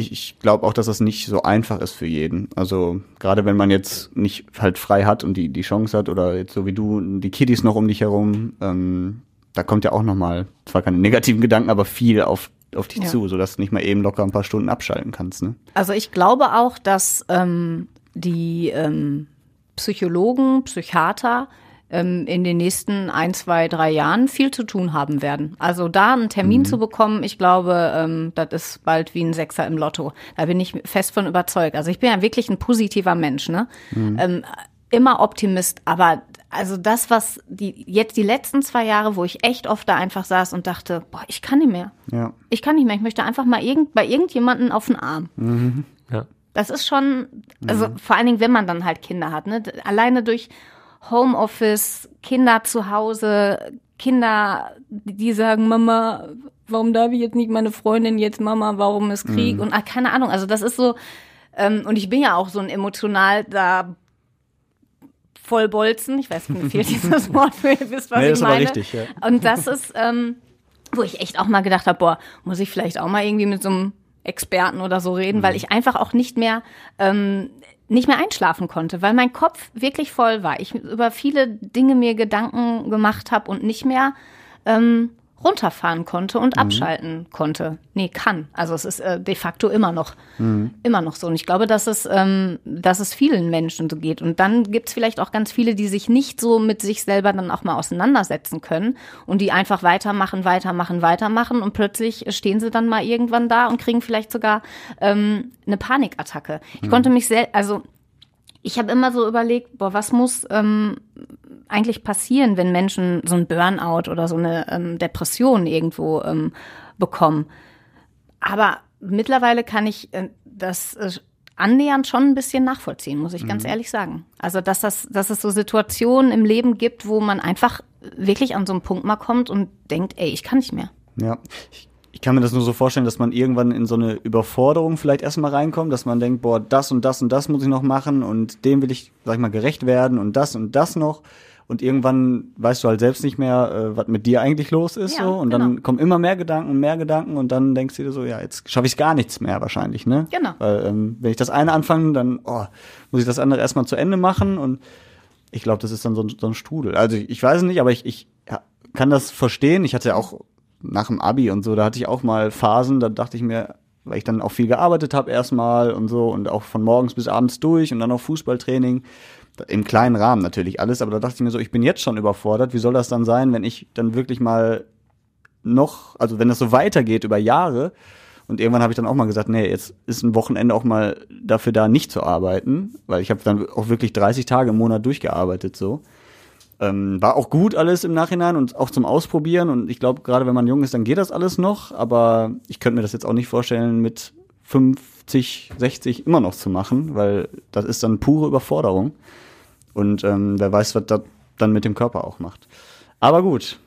ich, ich glaube auch, dass das nicht so einfach ist für jeden. Also gerade wenn man jetzt nicht halt frei hat und die, die Chance hat oder jetzt so wie du, die Kiddies noch um dich herum, ähm, da kommt ja auch nochmal, zwar keine negativen Gedanken, aber viel auf, auf dich ja. zu, sodass du nicht mal eben locker ein paar Stunden abschalten kannst. Ne? Also ich glaube auch, dass ähm, die ähm, Psychologen, Psychiater ähm, in den nächsten ein, zwei, drei Jahren viel zu tun haben werden. Also da einen Termin mhm. zu bekommen, ich glaube, ähm, das ist bald wie ein Sechser im Lotto. Da bin ich fest von überzeugt. Also ich bin ja wirklich ein positiver Mensch, ne? Mhm. Ähm, immer Optimist, aber also das, was die jetzt die letzten zwei Jahre, wo ich echt oft da einfach saß und dachte, boah, ich kann nicht mehr. Ja. Ich kann nicht mehr. Ich möchte einfach mal irgend, bei irgendjemanden auf den Arm. Mhm. Ja. Das ist schon, also mhm. vor allen Dingen, wenn man dann halt Kinder hat, ne? Alleine durch Homeoffice, Kinder zu Hause, Kinder, die sagen, Mama, warum darf ich jetzt nicht meine Freundin jetzt, Mama, warum ist Krieg? Mhm. Und ah, keine Ahnung, also das ist so, ähm, und ich bin ja auch so ein emotional da vollbolzen. Ich weiß, mir fehlt dieses Wort für ihr wisst, was nee, ich meine. Richtig, ja. Und das ist, ähm, wo ich echt auch mal gedacht habe, boah, muss ich vielleicht auch mal irgendwie mit so einem Experten oder so reden, mhm. weil ich einfach auch nicht mehr ähm, nicht mehr einschlafen konnte, weil mein Kopf wirklich voll war. Ich über viele Dinge mir Gedanken gemacht habe und nicht mehr ähm, runterfahren konnte und mhm. abschalten konnte. Nee, kann. Also es ist äh, de facto immer noch, mhm. immer noch so. Und ich glaube, dass es, ähm, dass es vielen Menschen so geht. Und dann gibt's vielleicht auch ganz viele, die sich nicht so mit sich selber dann auch mal auseinandersetzen können und die einfach weitermachen, weitermachen, weitermachen und plötzlich stehen sie dann mal irgendwann da und kriegen vielleicht sogar ähm, eine Panikattacke. Ich mhm. konnte mich sehr, also ich habe immer so überlegt, boah, was muss ähm, eigentlich passieren, wenn Menschen so ein Burnout oder so eine ähm, Depression irgendwo ähm, bekommen? Aber mittlerweile kann ich äh, das äh, annähernd schon ein bisschen nachvollziehen, muss ich mhm. ganz ehrlich sagen. Also, dass das, dass es so Situationen im Leben gibt, wo man einfach wirklich an so einen Punkt mal kommt und denkt, ey, ich kann nicht mehr. Ja, ich ich kann mir das nur so vorstellen, dass man irgendwann in so eine Überforderung vielleicht erstmal reinkommt, dass man denkt, boah, das und das und das muss ich noch machen und dem will ich, sag ich mal, gerecht werden und das und das noch. Und irgendwann weißt du halt selbst nicht mehr, äh, was mit dir eigentlich los ist. Ja, so. Und genau. dann kommen immer mehr Gedanken und mehr Gedanken und dann denkst du dir so, ja, jetzt schaffe ich gar nichts mehr wahrscheinlich, ne? Genau. Weil ähm, wenn ich das eine anfange, dann oh, muss ich das andere erstmal zu Ende machen und ich glaube, das ist dann so, so ein Strudel. Also ich weiß es nicht, aber ich, ich ja, kann das verstehen. Ich hatte ja auch nach dem Abi und so, da hatte ich auch mal Phasen, da dachte ich mir, weil ich dann auch viel gearbeitet habe erstmal und so und auch von morgens bis abends durch und dann auch Fußballtraining. Im kleinen Rahmen natürlich alles, aber da dachte ich mir so, ich bin jetzt schon überfordert. Wie soll das dann sein, wenn ich dann wirklich mal noch, also wenn das so weitergeht über Jahre, und irgendwann habe ich dann auch mal gesagt, nee, jetzt ist ein Wochenende auch mal dafür da, nicht zu arbeiten, weil ich habe dann auch wirklich 30 Tage im Monat durchgearbeitet so. Ähm, war auch gut alles im Nachhinein und auch zum Ausprobieren. Und ich glaube, gerade wenn man jung ist, dann geht das alles noch. Aber ich könnte mir das jetzt auch nicht vorstellen, mit 50, 60 immer noch zu machen, weil das ist dann pure Überforderung. Und ähm, wer weiß, was das dann mit dem Körper auch macht. Aber gut,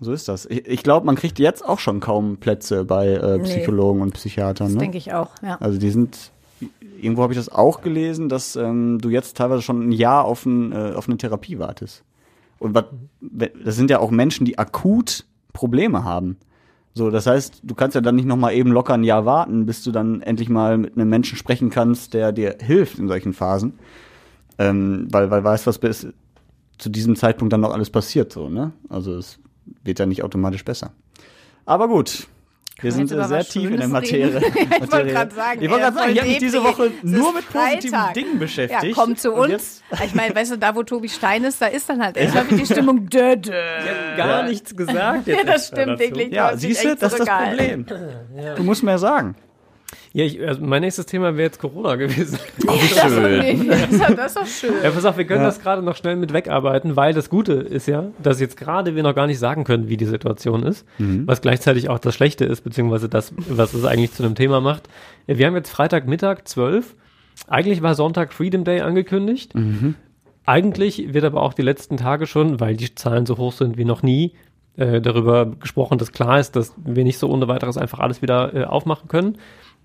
so ist das. Ich, ich glaube, man kriegt jetzt auch schon kaum Plätze bei äh, Psychologen nee, und Psychiatern. Das ne? denke ich auch, ja. Also die sind irgendwo habe ich das auch gelesen, dass ähm, du jetzt teilweise schon ein Jahr auf, ein, äh, auf eine Therapie wartest. Und was, das sind ja auch Menschen, die akut Probleme haben. So, das heißt, du kannst ja dann nicht noch mal eben locker ein Jahr warten, bis du dann endlich mal mit einem Menschen sprechen kannst, der dir hilft in solchen Phasen. Ähm, weil, weil weißt, was bis zu diesem Zeitpunkt dann noch alles passiert, so, ne? Also es wird ja nicht automatisch besser. Aber gut. Wir sind über sehr tief in der Materie. ich wollte gerade sagen, Ich wollte er gerade sagen, ich habe mich diese. Woche nur mit positiven Freitag. Dingen beschäftigt. Ja, komm zu uns. Ich meine, weißt du, da wo Tobi Stein ist, da ist dann halt erstmal die Stimmung dö, dö. Gar nichts gesagt. Ja, das stimmt wirklich. Ja, siehst du, das ist das. Problem. Du musst mehr sagen. Ja, ich, also mein nächstes Thema wäre jetzt Corona gewesen. Das ist doch nicht- das ist doch- das ist doch schön. Ja, pass auf, wir können das gerade noch schnell mit wegarbeiten, weil das Gute ist ja, dass jetzt gerade wir noch gar nicht sagen können, wie die Situation ist, was gleichzeitig auch das Schlechte ist, beziehungsweise das, was es eigentlich zu einem Thema macht. Wir haben jetzt Freitagmittag 12. Eigentlich war Sonntag Freedom Day angekündigt. Eigentlich wird aber auch die letzten Tage schon, weil die Zahlen so hoch sind wie noch nie, äh, darüber gesprochen, dass klar ist, dass wir nicht so ohne weiteres einfach alles wieder äh, aufmachen können.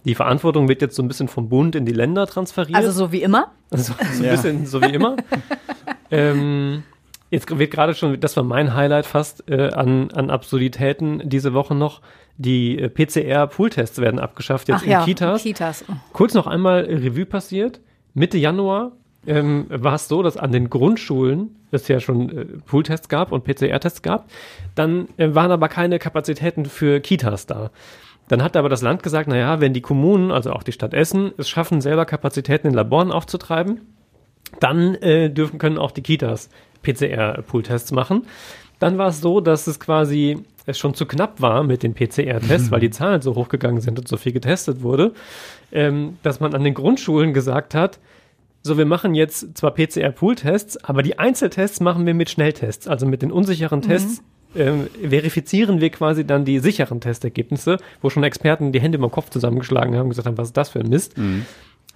Die Verantwortung wird jetzt so ein bisschen vom Bund in die Länder transferiert. Also so wie immer. So, so ein Ja. bisschen so wie immer. ähm, jetzt wird gerade schon, das war mein Highlight fast äh, an, an Absurditäten diese Woche noch. Die äh, PCR-Pooltests werden abgeschafft jetzt Ach in ja, Kitas. Kitas. Kurz noch einmal Revue passiert. Mitte Januar ähm, war es so, dass an den Grundschulen es ja schon äh, Pooltests gab und PCR-Tests gab. Dann äh, waren aber keine Kapazitäten für Kitas da. Dann hat aber das Land gesagt, naja, wenn die Kommunen, also auch die Stadt Essen, es schaffen, selber Kapazitäten in Laboren aufzutreiben, dann äh, dürfen können auch die Kitas PCR-Pool-Tests machen. Dann war es so, dass es quasi es schon zu knapp war mit den PCR-Tests, weil die Zahlen so hochgegangen sind und so viel getestet wurde, ähm, dass man an den Grundschulen gesagt hat, so, wir machen jetzt zwar PCR-Pool-Tests, aber die Einzeltests machen wir mit Schnelltests, also mit den unsicheren Tests. Ähm, verifizieren wir quasi dann die sicheren Testergebnisse, wo schon Experten die Hände im Kopf zusammengeschlagen haben und gesagt haben, was ist das für ein Mist.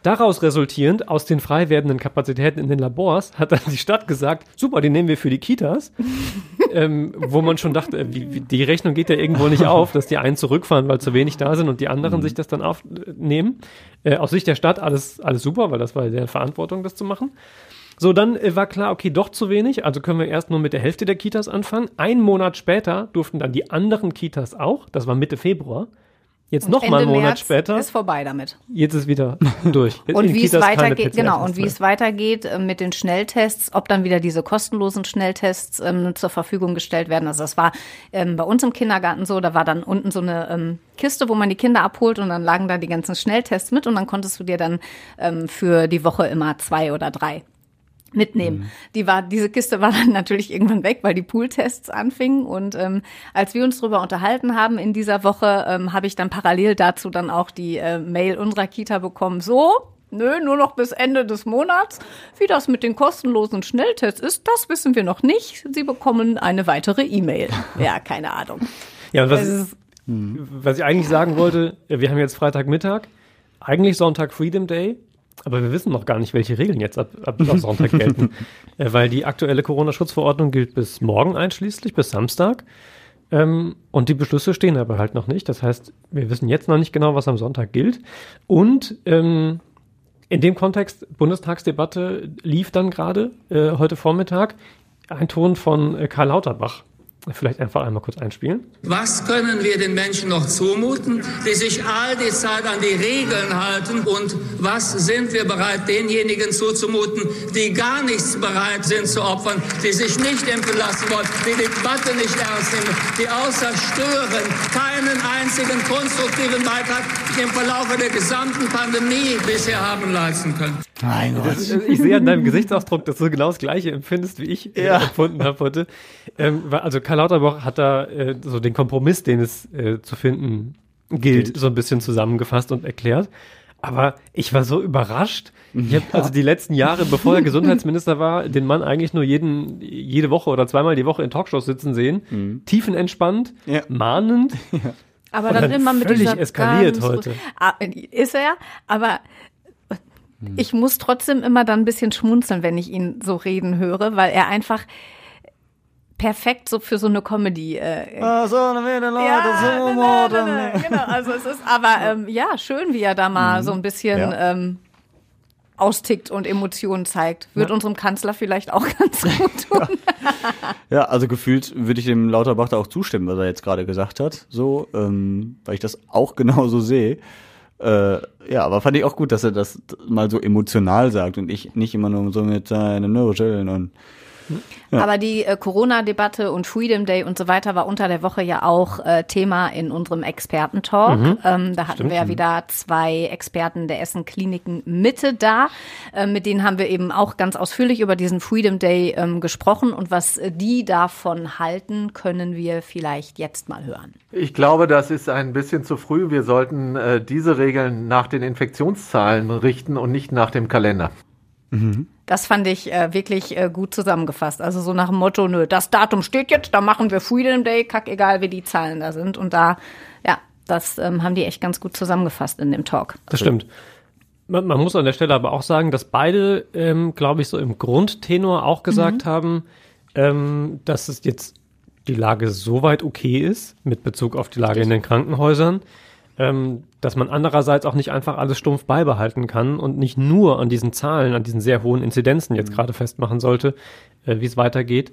Daraus resultierend, aus den frei werdenden Kapazitäten in den Labors, hat dann die Stadt gesagt, super, die nehmen wir für die Kitas. ähm, wo man schon dachte, äh, wie, wie, die Rechnung geht ja irgendwo nicht auf, dass die einen zurückfahren, weil zu wenig da sind und die anderen sich das dann aufnehmen. Äh, aus Sicht der Stadt alles, alles super, weil das war deren Verantwortung, das zu machen. So, dann äh, war klar, okay, doch zu wenig, also können wir erst nur mit der Hälfte der Kitas anfangen. Ein Monat später durften dann die anderen Kitas auch, das war Mitte Februar. Jetzt noch mal einen Monat März später. ist vorbei damit. Jetzt ist wieder durch. Und wie es weitergeht, genau, und wie es weitergeht äh, mit den Schnelltests, ob dann wieder diese kostenlosen Schnelltests ähm, zur Verfügung gestellt werden. Also das war ähm, bei uns im Kindergarten so, da war dann unten so eine ähm, Kiste, wo man die Kinder abholt und dann lagen da die ganzen Schnelltests mit und dann konntest du dir dann ähm, für die Woche immer zwei oder drei mitnehmen. Die war, diese Kiste war dann natürlich irgendwann weg, weil die Pooltests anfingen. Und ähm, als wir uns darüber unterhalten haben in dieser Woche, ähm, habe ich dann parallel dazu dann auch die äh, Mail unserer Kita bekommen. So, nö, nur noch bis Ende des Monats. Wie das mit den kostenlosen Schnelltests ist, das wissen wir noch nicht. Sie bekommen eine weitere E-Mail. Ja, keine Ahnung. Ja, und was, ist- was ich eigentlich sagen wollte, äh, wir haben jetzt Freitagmittag, eigentlich Sonntag Freedom Day, aber wir wissen noch gar nicht, welche Regeln jetzt ab, ab, ab Sonntag gelten. Äh, weil die aktuelle Corona-Schutzverordnung gilt bis morgen einschließlich, bis Samstag. Ähm, und die Beschlüsse stehen aber halt noch nicht. Das heißt, wir wissen jetzt noch nicht genau, was am Sonntag gilt. Und ähm, in dem Kontext, Bundestagsdebatte lief dann gerade äh, heute Vormittag ein Ton von äh, Karl Lauterbach. Vielleicht einfach einmal kurz einspielen. Was können wir den Menschen noch zumuten, die sich all die Zeit an die Regeln halten? Und was sind wir bereit, denjenigen zuzumuten, die gar nichts bereit sind zu opfern, die sich nicht impfen lassen wollen, die die Debatte nicht ernst nehmen, die außer Stören keinen einzigen konstruktiven Beitrag im Verlaufe der gesamten Pandemie bisher haben leisten können? Mein Gott. Ich sehe an deinem Gesichtsausdruck, dass du genau das Gleiche empfindest, wie ich äh, Ja. empfunden habe heute. Ähm, also Karl Lauterbach hat da äh, so den Kompromiss, den es äh, zu finden gilt, Gilt. so ein bisschen zusammengefasst und erklärt. Aber ich war so überrascht. Ich habe also die letzten Jahre, bevor er Gesundheitsminister war, den Mann eigentlich nur jeden, jede Woche oder zweimal die Woche in Talkshows sitzen sehen. Tiefenentspannt, Ja. mahnend. Aber Und dann, dann immer mit völlig dieser eskaliert heute. Ah, ist er, aber ich muss trotzdem immer dann ein bisschen schmunzeln, wenn ich ihn so reden höre, weil er einfach perfekt so für so eine Comedy äh, Ah, so, dann werden Leute ja, so na, genau, also es ist aber ähm, ja schön, wie er da mal so ein bisschen Ja. ähm, austickt und Emotionen zeigt. Wird ja. unserem Kanzler vielleicht auch ganz gut tun. ja, also gefühlt würde ich dem Lauterbach da auch zustimmen, was er jetzt gerade gesagt hat. So, ähm, weil ich das auch genauso sehe. Äh, ja, aber fand ich auch gut, dass er das mal so emotional sagt und ich nicht immer nur so mit seinen Nörgeln und ja. Aber die äh, Corona-Debatte und Freedom Day und so weiter war unter der Woche ja auch äh, Thema in unserem Expertentalk. Mhm. Ähm, da hatten Stimmt. wir ja wieder zwei Experten der Essen Kliniken Mitte da. Äh, mit denen haben wir eben auch ganz ausführlich über diesen Freedom Day ähm, gesprochen und was äh, die davon halten, können wir vielleicht jetzt mal hören. Ich glaube, das ist ein bisschen zu früh. Wir sollten äh, diese Regeln nach den Infektionszahlen richten und nicht nach dem Kalender. Mhm. Das fand ich äh, wirklich äh, gut zusammengefasst. Also so nach dem Motto, nö, das Datum steht jetzt, da machen wir Freedom Day, kack egal, wie die Zahlen da sind. Und da, ja, das ähm, haben die echt ganz gut zusammengefasst in dem Talk. Das stimmt. Man, man muss an der Stelle aber auch sagen, dass beide, ähm, glaube ich, so im Grundtenor auch gesagt mhm. haben, ähm, dass es jetzt die Lage soweit okay ist mit Bezug auf die Lage in den Krankenhäusern, ähm, dass man andererseits auch nicht einfach alles stumpf beibehalten kann und nicht nur an diesen Zahlen, an diesen sehr hohen Inzidenzen jetzt mhm. gerade festmachen sollte, äh, wie es weitergeht.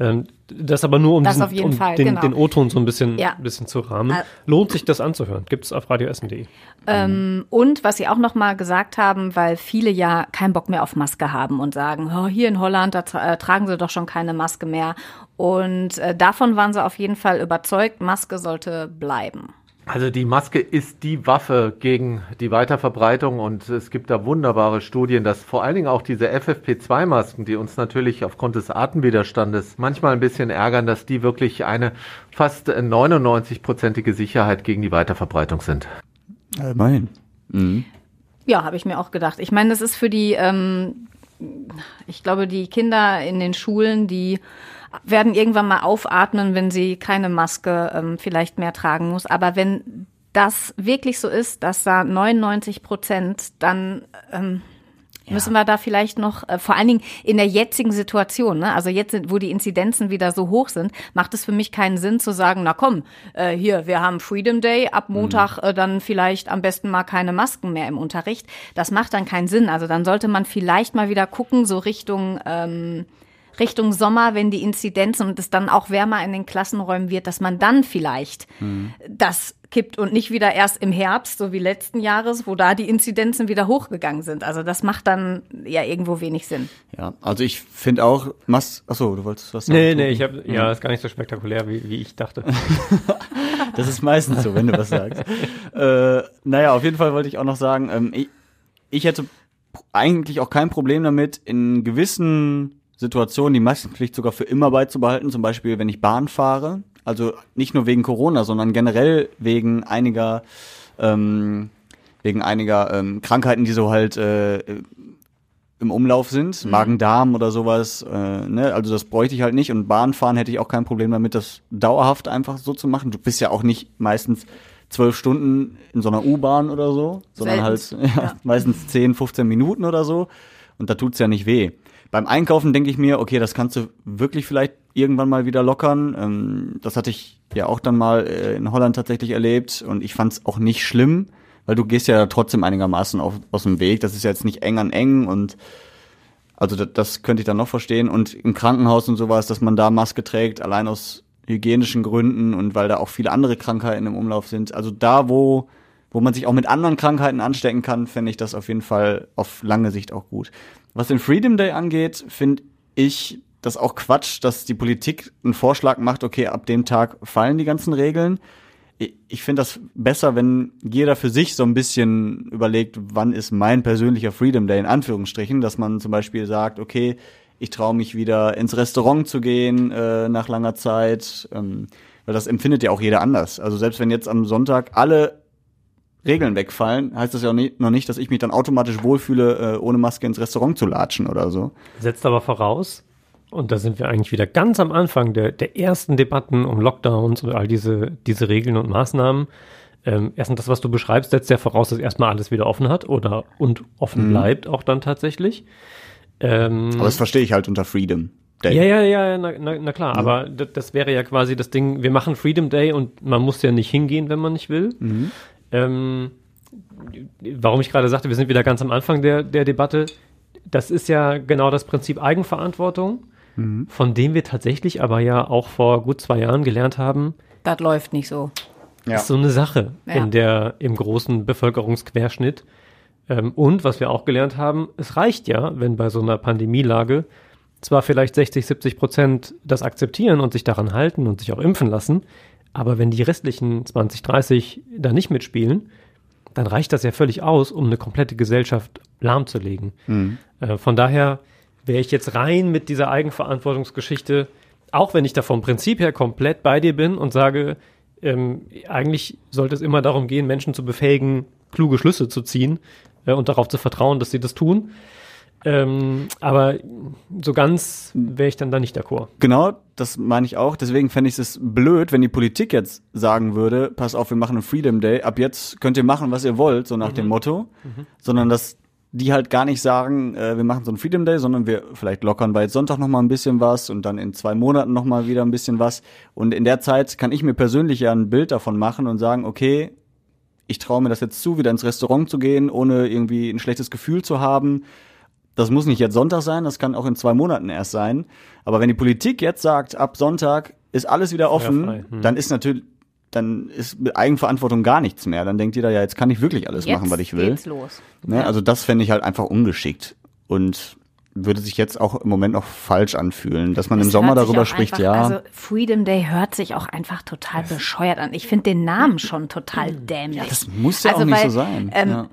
Ähm, das aber nur um, diesen, um Fall, den, genau. den O-Ton so ein bisschen, ja. bisschen zu rahmen. Äh, Lohnt sich das anzuhören? Gibt es auf radioessen.de. Ähm, und was Sie auch noch mal gesagt haben, weil viele ja keinen Bock mehr auf Maske haben und sagen, oh, hier in Holland, da tra äh, tragen sie doch schon keine Maske mehr. Und äh, davon waren sie auf jeden Fall überzeugt, Maske sollte bleiben. Also die Maske ist die Waffe gegen die Weiterverbreitung und es gibt da wunderbare Studien, dass vor allen Dingen auch diese FFP2-Masken, die uns natürlich aufgrund des Atemwiderstandes manchmal ein bisschen ärgern, dass die wirklich eine fast 99-prozentige Sicherheit gegen die Weiterverbreitung sind. Immerhin. Mhm. Ja, habe ich mir auch gedacht. Ich meine, das ist für die, ähm, ich glaube, die Kinder in den Schulen, die werden irgendwann mal aufatmen, wenn sie keine Maske ähm, vielleicht mehr tragen muss. Aber wenn das wirklich so ist, dass da 99 Prozent, dann ähm, ja. müssen wir da vielleicht noch, äh, vor allen Dingen in der jetzigen Situation, ne? also jetzt, wo die Inzidenzen wieder so hoch sind, macht es für mich keinen Sinn zu sagen, na komm, äh, hier, wir haben Freedom Day, ab mhm. Montag äh, dann vielleicht am besten mal keine Masken mehr im Unterricht. Das macht dann keinen Sinn. Also dann sollte man vielleicht mal wieder gucken, so Richtung ähm, Richtung Sommer, wenn die Inzidenz und es dann auch wärmer in den Klassenräumen wird, dass man dann vielleicht mhm. das kippt und nicht wieder erst im Herbst, so wie letzten Jahres, wo da die Inzidenzen wieder hochgegangen sind. Also das macht dann ja irgendwo wenig Sinn. Ja, also ich finde auch, Mas achso, du wolltest was sagen? Nee, nee, ich habe, ja, ist gar nicht so spektakulär, wie, wie ich dachte. das ist meistens so, wenn du was sagst. äh, naja, auf jeden Fall wollte ich auch noch sagen, ähm, ich, ich hätte eigentlich auch kein Problem damit, in gewissen Situation, die Maskenpflicht sogar für immer beizubehalten, zum Beispiel wenn ich Bahn fahre. Also nicht nur wegen Corona, sondern generell wegen einiger ähm, wegen einiger ähm, Krankheiten, die so halt äh, im Umlauf sind, mhm. Magen-Darm oder sowas. Äh, ne? Also das bräuchte ich halt nicht. Und Bahnfahren hätte ich auch kein Problem damit, das dauerhaft einfach so zu machen. Du bist ja auch nicht meistens zwölf Stunden in so einer U-Bahn oder so, sondern Selten. halt ja, ja. meistens zehn, 15 Minuten oder so. Und da tut's ja nicht weh. Beim Einkaufen denke ich mir, okay, das kannst du wirklich vielleicht irgendwann mal wieder lockern. Ähm, das hatte ich ja auch dann mal äh, in Holland tatsächlich erlebt und ich fand es auch nicht schlimm, weil du gehst ja trotzdem einigermaßen auf, aus dem Weg. Das ist ja jetzt nicht eng an eng und also das, das könnte ich dann noch verstehen. Und im Krankenhaus und sowas, dass man da Maske trägt, allein aus hygienischen Gründen und weil da auch viele andere Krankheiten im Umlauf sind. Also da, wo wo man sich auch mit anderen Krankheiten anstecken kann, fände ich das auf jeden Fall auf lange Sicht auch gut. Was den Freedom Day angeht, finde ich das auch Quatsch, dass die Politik einen Vorschlag macht, okay, ab dem Tag fallen die ganzen Regeln. Ich finde das besser, wenn jeder für sich so ein bisschen überlegt, wann ist mein persönlicher Freedom Day in Anführungsstrichen, dass man zum Beispiel sagt, okay, ich traue mich wieder ins Restaurant zu gehen äh, nach langer Zeit, ähm, weil das empfindet ja auch jeder anders. Also selbst wenn jetzt am Sonntag alle Regeln wegfallen, heißt das ja noch nicht, dass ich mich dann automatisch wohlfühle, äh, ohne Maske ins Restaurant zu latschen oder so. Setzt aber voraus, und da sind wir eigentlich wieder ganz am Anfang der, der ersten Debatten um Lockdowns und all diese, diese Regeln und Maßnahmen. Ähm, erstens, das, was du beschreibst, setzt ja voraus, dass erstmal alles wieder offen hat oder und offen mhm. bleibt auch dann tatsächlich. Ähm, aber das verstehe ich halt unter Freedom. Day. Ja, ja, ja, na, na, na klar, mhm. aber das, das wäre ja quasi das Ding, wir machen Freedom Day und man muss ja nicht hingehen, wenn man nicht will. Mhm. Ähm, warum ich gerade sagte, wir sind wieder ganz am Anfang der, der Debatte, das ist ja genau das Prinzip Eigenverantwortung, Mhm. von dem wir tatsächlich aber ja auch vor gut zwei Jahren gelernt haben, Das läuft nicht so. Ja. ist so eine Sache Ja. in der, im großen Bevölkerungsquerschnitt. Ähm, und was wir auch gelernt haben, es reicht ja, wenn bei so einer Pandemielage zwar vielleicht 60, 70 Prozent das akzeptieren und sich daran halten und sich auch impfen lassen, aber wenn die restlichen 20, 30 da nicht mitspielen, dann reicht das ja völlig aus, um eine komplette Gesellschaft lahmzulegen. Mhm. Äh, von daher wäre ich jetzt rein mit dieser Eigenverantwortungsgeschichte, auch wenn ich da vom Prinzip her komplett bei dir bin und sage, ähm, eigentlich sollte es immer darum gehen, Menschen zu befähigen, kluge Schlüsse zu ziehen äh, und darauf zu vertrauen, dass sie das tun. Ähm, aber so ganz wäre ich dann da nicht d'accord. Genau, das meine ich auch. Deswegen fände ich es blöd, wenn die Politik jetzt sagen würde, pass auf, wir machen einen Freedom Day, ab jetzt könnt ihr machen, was ihr wollt, so nach dem Motto. Sondern dass die halt gar nicht sagen, äh, wir machen so einen Freedom Day, sondern wir vielleicht lockern wir jetzt Sonntag noch mal ein bisschen was und dann in zwei Monaten noch mal wieder ein bisschen was. Und in der Zeit kann ich mir persönlich ja ein Bild davon machen und sagen, okay, ich traue mir das jetzt zu, wieder ins Restaurant zu gehen, ohne irgendwie ein schlechtes Gefühl zu haben. Das muss nicht jetzt Sonntag sein, das kann auch in zwei Monaten erst sein. Aber wenn die Politik jetzt sagt, ab Sonntag ist alles wieder offen, Feuerfrei, hm. dann ist natürlich, dann ist mit Eigenverantwortung gar nichts mehr. Dann denkt jeder, ja, jetzt kann ich wirklich alles Jetzt machen, was ich will. geht's los. Ne? Also das fände ich halt einfach ungeschickt und würde sich jetzt auch im Moment noch falsch anfühlen, dass man im Es Sommer darüber spricht, einfach, ja. Also Freedom Day hört sich auch einfach total bescheuert an. Ich finde den Namen schon total dämlich. das muss ja Also auch nicht weil, so sein. Ähm, ja.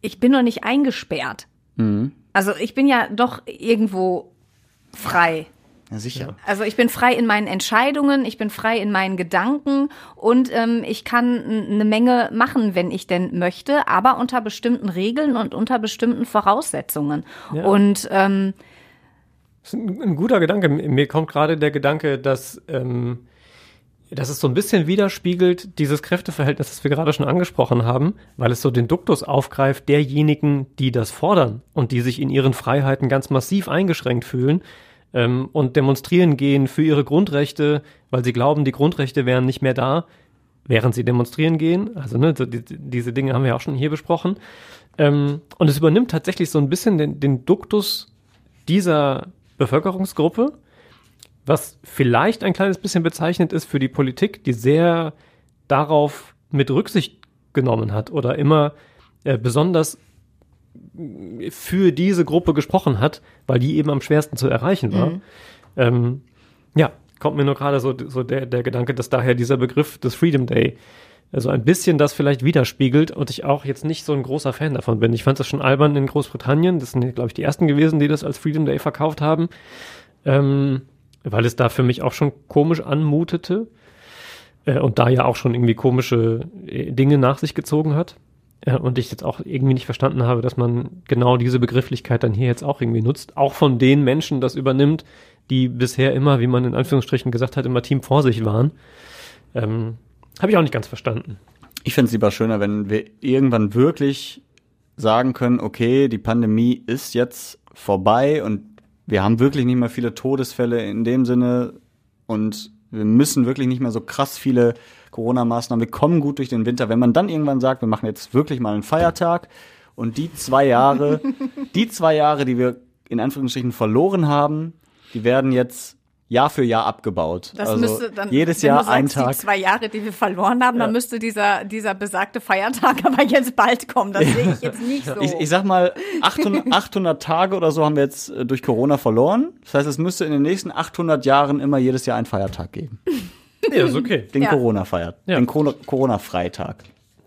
Ich bin noch nicht eingesperrt. Mhm. Also ich bin ja doch irgendwo frei. ja, sicher. Also ich bin frei in meinen Entscheidungen, ich bin frei in meinen Gedanken und ähm, ich kann eine Menge machen, wenn ich denn möchte, aber unter bestimmten Regeln und unter bestimmten Voraussetzungen. Ja. Und ähm, Das ist ein, ein guter Gedanke. Mir kommt gerade der Gedanke, dass, ähm, dass es so ein bisschen widerspiegelt, dieses Kräfteverhältnis, das wir gerade schon angesprochen haben, weil es so den Duktus aufgreift derjenigen, die das fordern und die sich in ihren Freiheiten ganz massiv eingeschränkt fühlen ähm, und demonstrieren gehen für ihre Grundrechte, weil sie glauben, die Grundrechte wären nicht mehr da, während sie demonstrieren gehen. Also ne, so die, diese Dinge haben wir auch schon hier besprochen. Ähm, und es übernimmt tatsächlich so ein bisschen den, den Duktus dieser Bevölkerungsgruppe, was vielleicht ein kleines bisschen bezeichnend ist für die Politik, die sehr darauf mit Rücksicht genommen hat oder immer äh, besonders für diese Gruppe gesprochen hat, weil die eben am schwersten zu erreichen war. Mhm. Ähm, ja, kommt mir nur gerade so, so der, der Gedanke, dass daher dieser Begriff des Freedom Day also ein bisschen das vielleicht widerspiegelt und ich auch jetzt nicht so ein großer Fan davon bin. Ich fand das schon albern in Großbritannien. Das sind, glaube ich, die ersten gewesen, die das als Freedom Day verkauft haben, ähm, weil es da für mich auch schon komisch anmutete äh, und da ja auch schon irgendwie komische äh, Dinge nach sich gezogen hat. Äh, und ich jetzt auch irgendwie nicht verstanden habe, dass man genau diese Begrifflichkeit dann hier jetzt auch irgendwie nutzt. Auch von den Menschen das übernimmt, die bisher immer, wie man in Anführungsstrichen gesagt hat, immer Team Vorsicht waren. Ähm, habe ich auch nicht ganz verstanden. Ich fände es lieber schöner, wenn wir irgendwann wirklich sagen können, okay, die Pandemie ist jetzt vorbei und wir haben wirklich nicht mehr viele Todesfälle in dem Sinne und wir müssen wirklich nicht mehr so krass viele Corona-Maßnahmen. Wir kommen gut durch den Winter. Wenn man dann irgendwann sagt, wir machen jetzt wirklich mal einen Feiertag und die zwei Jahre, die zwei Jahre, die wir in Anführungsstrichen verloren haben, die werden jetzt Jahr für Jahr abgebaut. das also müsste dann jedes Jahr sagst, ein Tag. Die zwei Jahre, die wir verloren haben, dann müsste dieser dieser besagte Feiertag aber jetzt bald kommen. Das sehe ich jetzt nicht so. Ich, ich sag mal, 800, 800 Tage oder so haben wir jetzt äh, durch Corona verloren. Das heißt, es müsste in den nächsten 800 Jahren immer jedes Jahr einen Feiertag geben. Ja, ist okay. Den Ja. Corona-Feiertag. Ja. Den Corona- Corona-Freitag.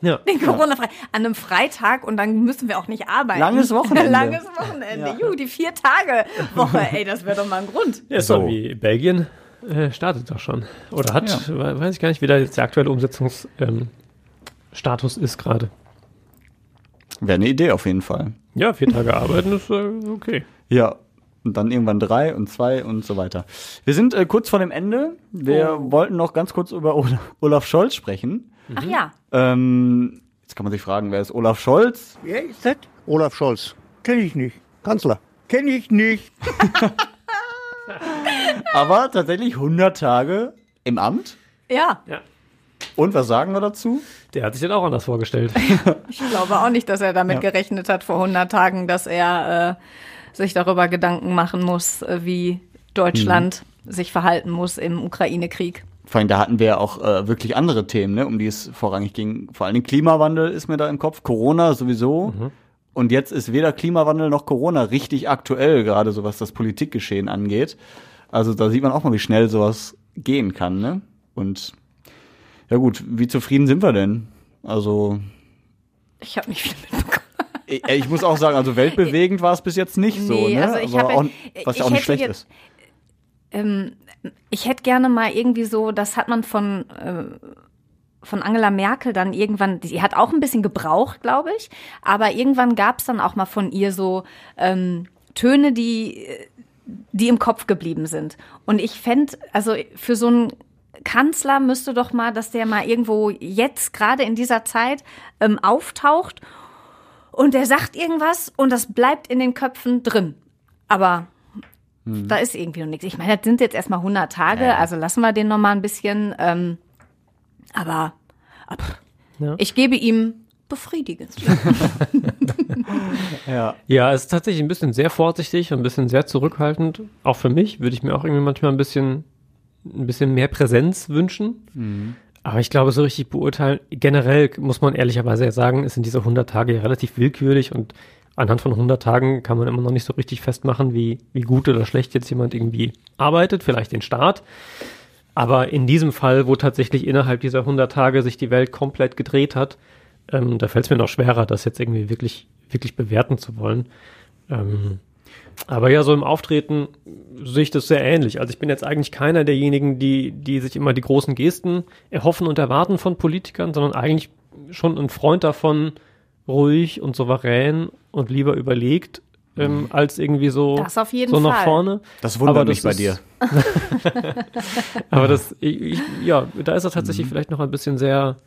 Ja. Den Corona-frei. An einem Freitag und dann müssen wir auch nicht arbeiten. Langes Wochenende. Langes Wochenende. Juhu, die vier Tage Woche. Ey, das wäre doch mal ein Grund. Ja, So. wie Belgien äh, startet doch schon. Oder hat, we- weiß ich gar nicht, wie da jetzt der aktuelle Umsetzungsstatus ähm, Status ist gerade. Wäre eine Idee auf jeden Fall. Ja, vier Tage arbeiten ist äh, okay. Ja. Und dann irgendwann drei und zwei und so weiter. Wir sind äh, kurz vor dem Ende. Wir wollten noch ganz kurz über Ol- Olaf Scholz sprechen. Ach ja. Ähm, jetzt kann man sich fragen, wer ist Olaf Scholz? Wer ist das? Olaf Scholz. Kenne ich nicht. Kanzler. Kenne ich nicht. Aber tatsächlich 100 Tage im Amt. Ja. Ja. Und was sagen wir dazu? Der hat sich den auch anders vorgestellt. Ich glaube auch nicht, dass er damit Ja. gerechnet hat vor 100 Tagen, dass er äh, sich darüber Gedanken machen muss, äh, wie Deutschland Mhm. sich verhalten muss im Ukraine-Krieg. Vor allem, da hatten wir ja auch äh, wirklich andere Themen, ne, um die es vorrangig ging. Vor allem Klimawandel ist mir da im Kopf, Corona sowieso. Und jetzt ist weder Klimawandel noch Corona richtig aktuell, gerade so was das Politikgeschehen angeht. Also da sieht man auch mal, wie schnell sowas gehen kann, ne? Und ja gut, wie zufrieden sind wir denn? Also Ich habe nicht viel mitbekommen. Ich, ich muss auch sagen, also weltbewegend war es bis jetzt nicht so, Nee, ne? also ich Aber habe- auch, was ja auch nicht schlecht ist. Ähm, ich hätte gerne mal irgendwie so, das hat man von, äh, von Angela Merkel dann irgendwann, sie hat auch ein bisschen gebraucht, glaube ich, aber irgendwann gab es dann auch mal von ihr so ähm, Töne, die, die im Kopf geblieben sind. Und ich fände, also für so einen Kanzler müsste doch mal, dass der mal irgendwo jetzt gerade in dieser Zeit ähm, auftaucht und der sagt irgendwas und das bleibt in den Köpfen drin. Aber Hm. da ist irgendwie noch nichts. Ich meine, das sind jetzt erstmal 100 Tage, also lassen wir den noch mal ein bisschen. Ähm, aber ah, pff, Ja. ich gebe ihm befriedigend. Ja. Ja, es ist tatsächlich ein bisschen sehr vorsichtig und ein bisschen sehr zurückhaltend. Auch für mich würde ich mir auch irgendwie manchmal ein bisschen, ein bisschen mehr Präsenz wünschen. Mhm. Aber ich glaube, so richtig beurteilen, generell muss man ehrlicherweise ja sagen, in diese 100 Tage relativ willkürlich und anhand von 100 Tagen kann man immer noch nicht so richtig festmachen, wie, wie gut oder schlecht jetzt jemand irgendwie arbeitet, vielleicht den Staat. Aber in diesem Fall, wo tatsächlich innerhalb dieser 100 Tage sich die Welt komplett gedreht hat, ähm, da fällt es mir noch schwerer, das jetzt irgendwie wirklich, wirklich bewerten zu wollen. Ähm, aber ja, so im Auftreten sehe ich das sehr ähnlich. Also ich bin jetzt eigentlich keiner derjenigen, die, die sich immer die großen Gesten erhoffen und erwarten von Politikern, sondern eigentlich schon ein Freund davon, ruhig und souverän und lieber überlegt, ähm, als irgendwie so, Das auf jeden so nach Fall. vorne. Das wundert Aber mich bei ist- dir. aber das, ich, ich, ja, da ist er tatsächlich vielleicht noch ein bisschen sehr,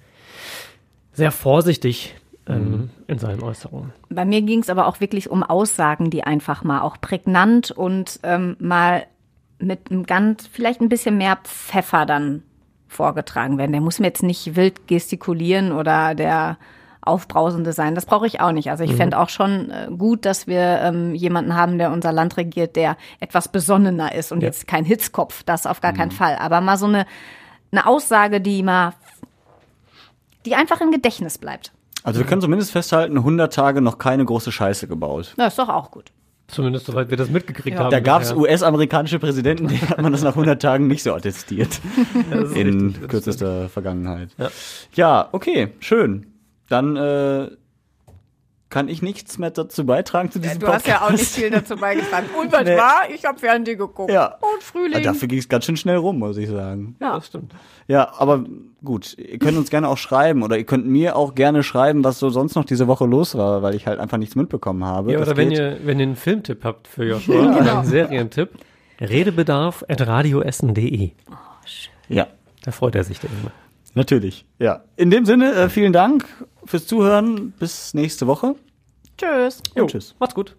sehr vorsichtig ähm, in seinen Äußerungen. Bei mir ging es aber auch wirklich um Aussagen, die einfach mal auch prägnant und ähm, mal mit einem ganz, vielleicht ein bisschen mehr Pfeffer dann vorgetragen werden. Der muss mir jetzt nicht wild gestikulieren oder der Aufbrausende sein. Das brauche ich auch nicht. Also ich Mhm. fände auch schon äh, gut, dass wir ähm, jemanden haben, der unser Land regiert, der etwas besonnener ist und Ja. jetzt kein Hitzkopf, das auf gar keinen Fall. Aber mal so eine, eine Aussage, die mal, die einfach im Gedächtnis bleibt. Also wir können zumindest festhalten, 100 Tage noch keine große Scheiße gebaut. Na, ist doch auch gut. Zumindest soweit wir das mitgekriegt Ja. haben. Da gab es. US-amerikanische Präsidenten, die hat man das nach 100 Tagen nicht so attestiert. In richtig, kürzester Vergangenheit. Ja. ja, okay, schön. Dann äh, kann ich nichts mehr dazu beitragen zu diesem Du hast ja auch nicht Podcast. viel dazu beigetragen. Und was Nee. war? Ich habe Fernsehen geguckt. Ja. Und Frühling. Ja, dafür ging es ganz schön schnell rum, muss ich sagen. Ja, das stimmt. Ja, aber gut, ihr könnt uns gerne auch schreiben oder ihr könnt mir auch gerne schreiben, was so sonst noch diese Woche los war, weil ich halt einfach nichts mitbekommen habe. Ja, Das oder wenn geht- ihr, wenn ihr einen Filmtipp habt für Joshua, Ja. oder Genau. einen Serientipp, Redebedarf at radioessen.de. Ja. Da freut er sich dann immer. Natürlich, ja. In dem Sinne, äh, vielen Dank fürs Zuhören. Bis nächste Woche. Tschüss. Und tschüss. Macht's gut.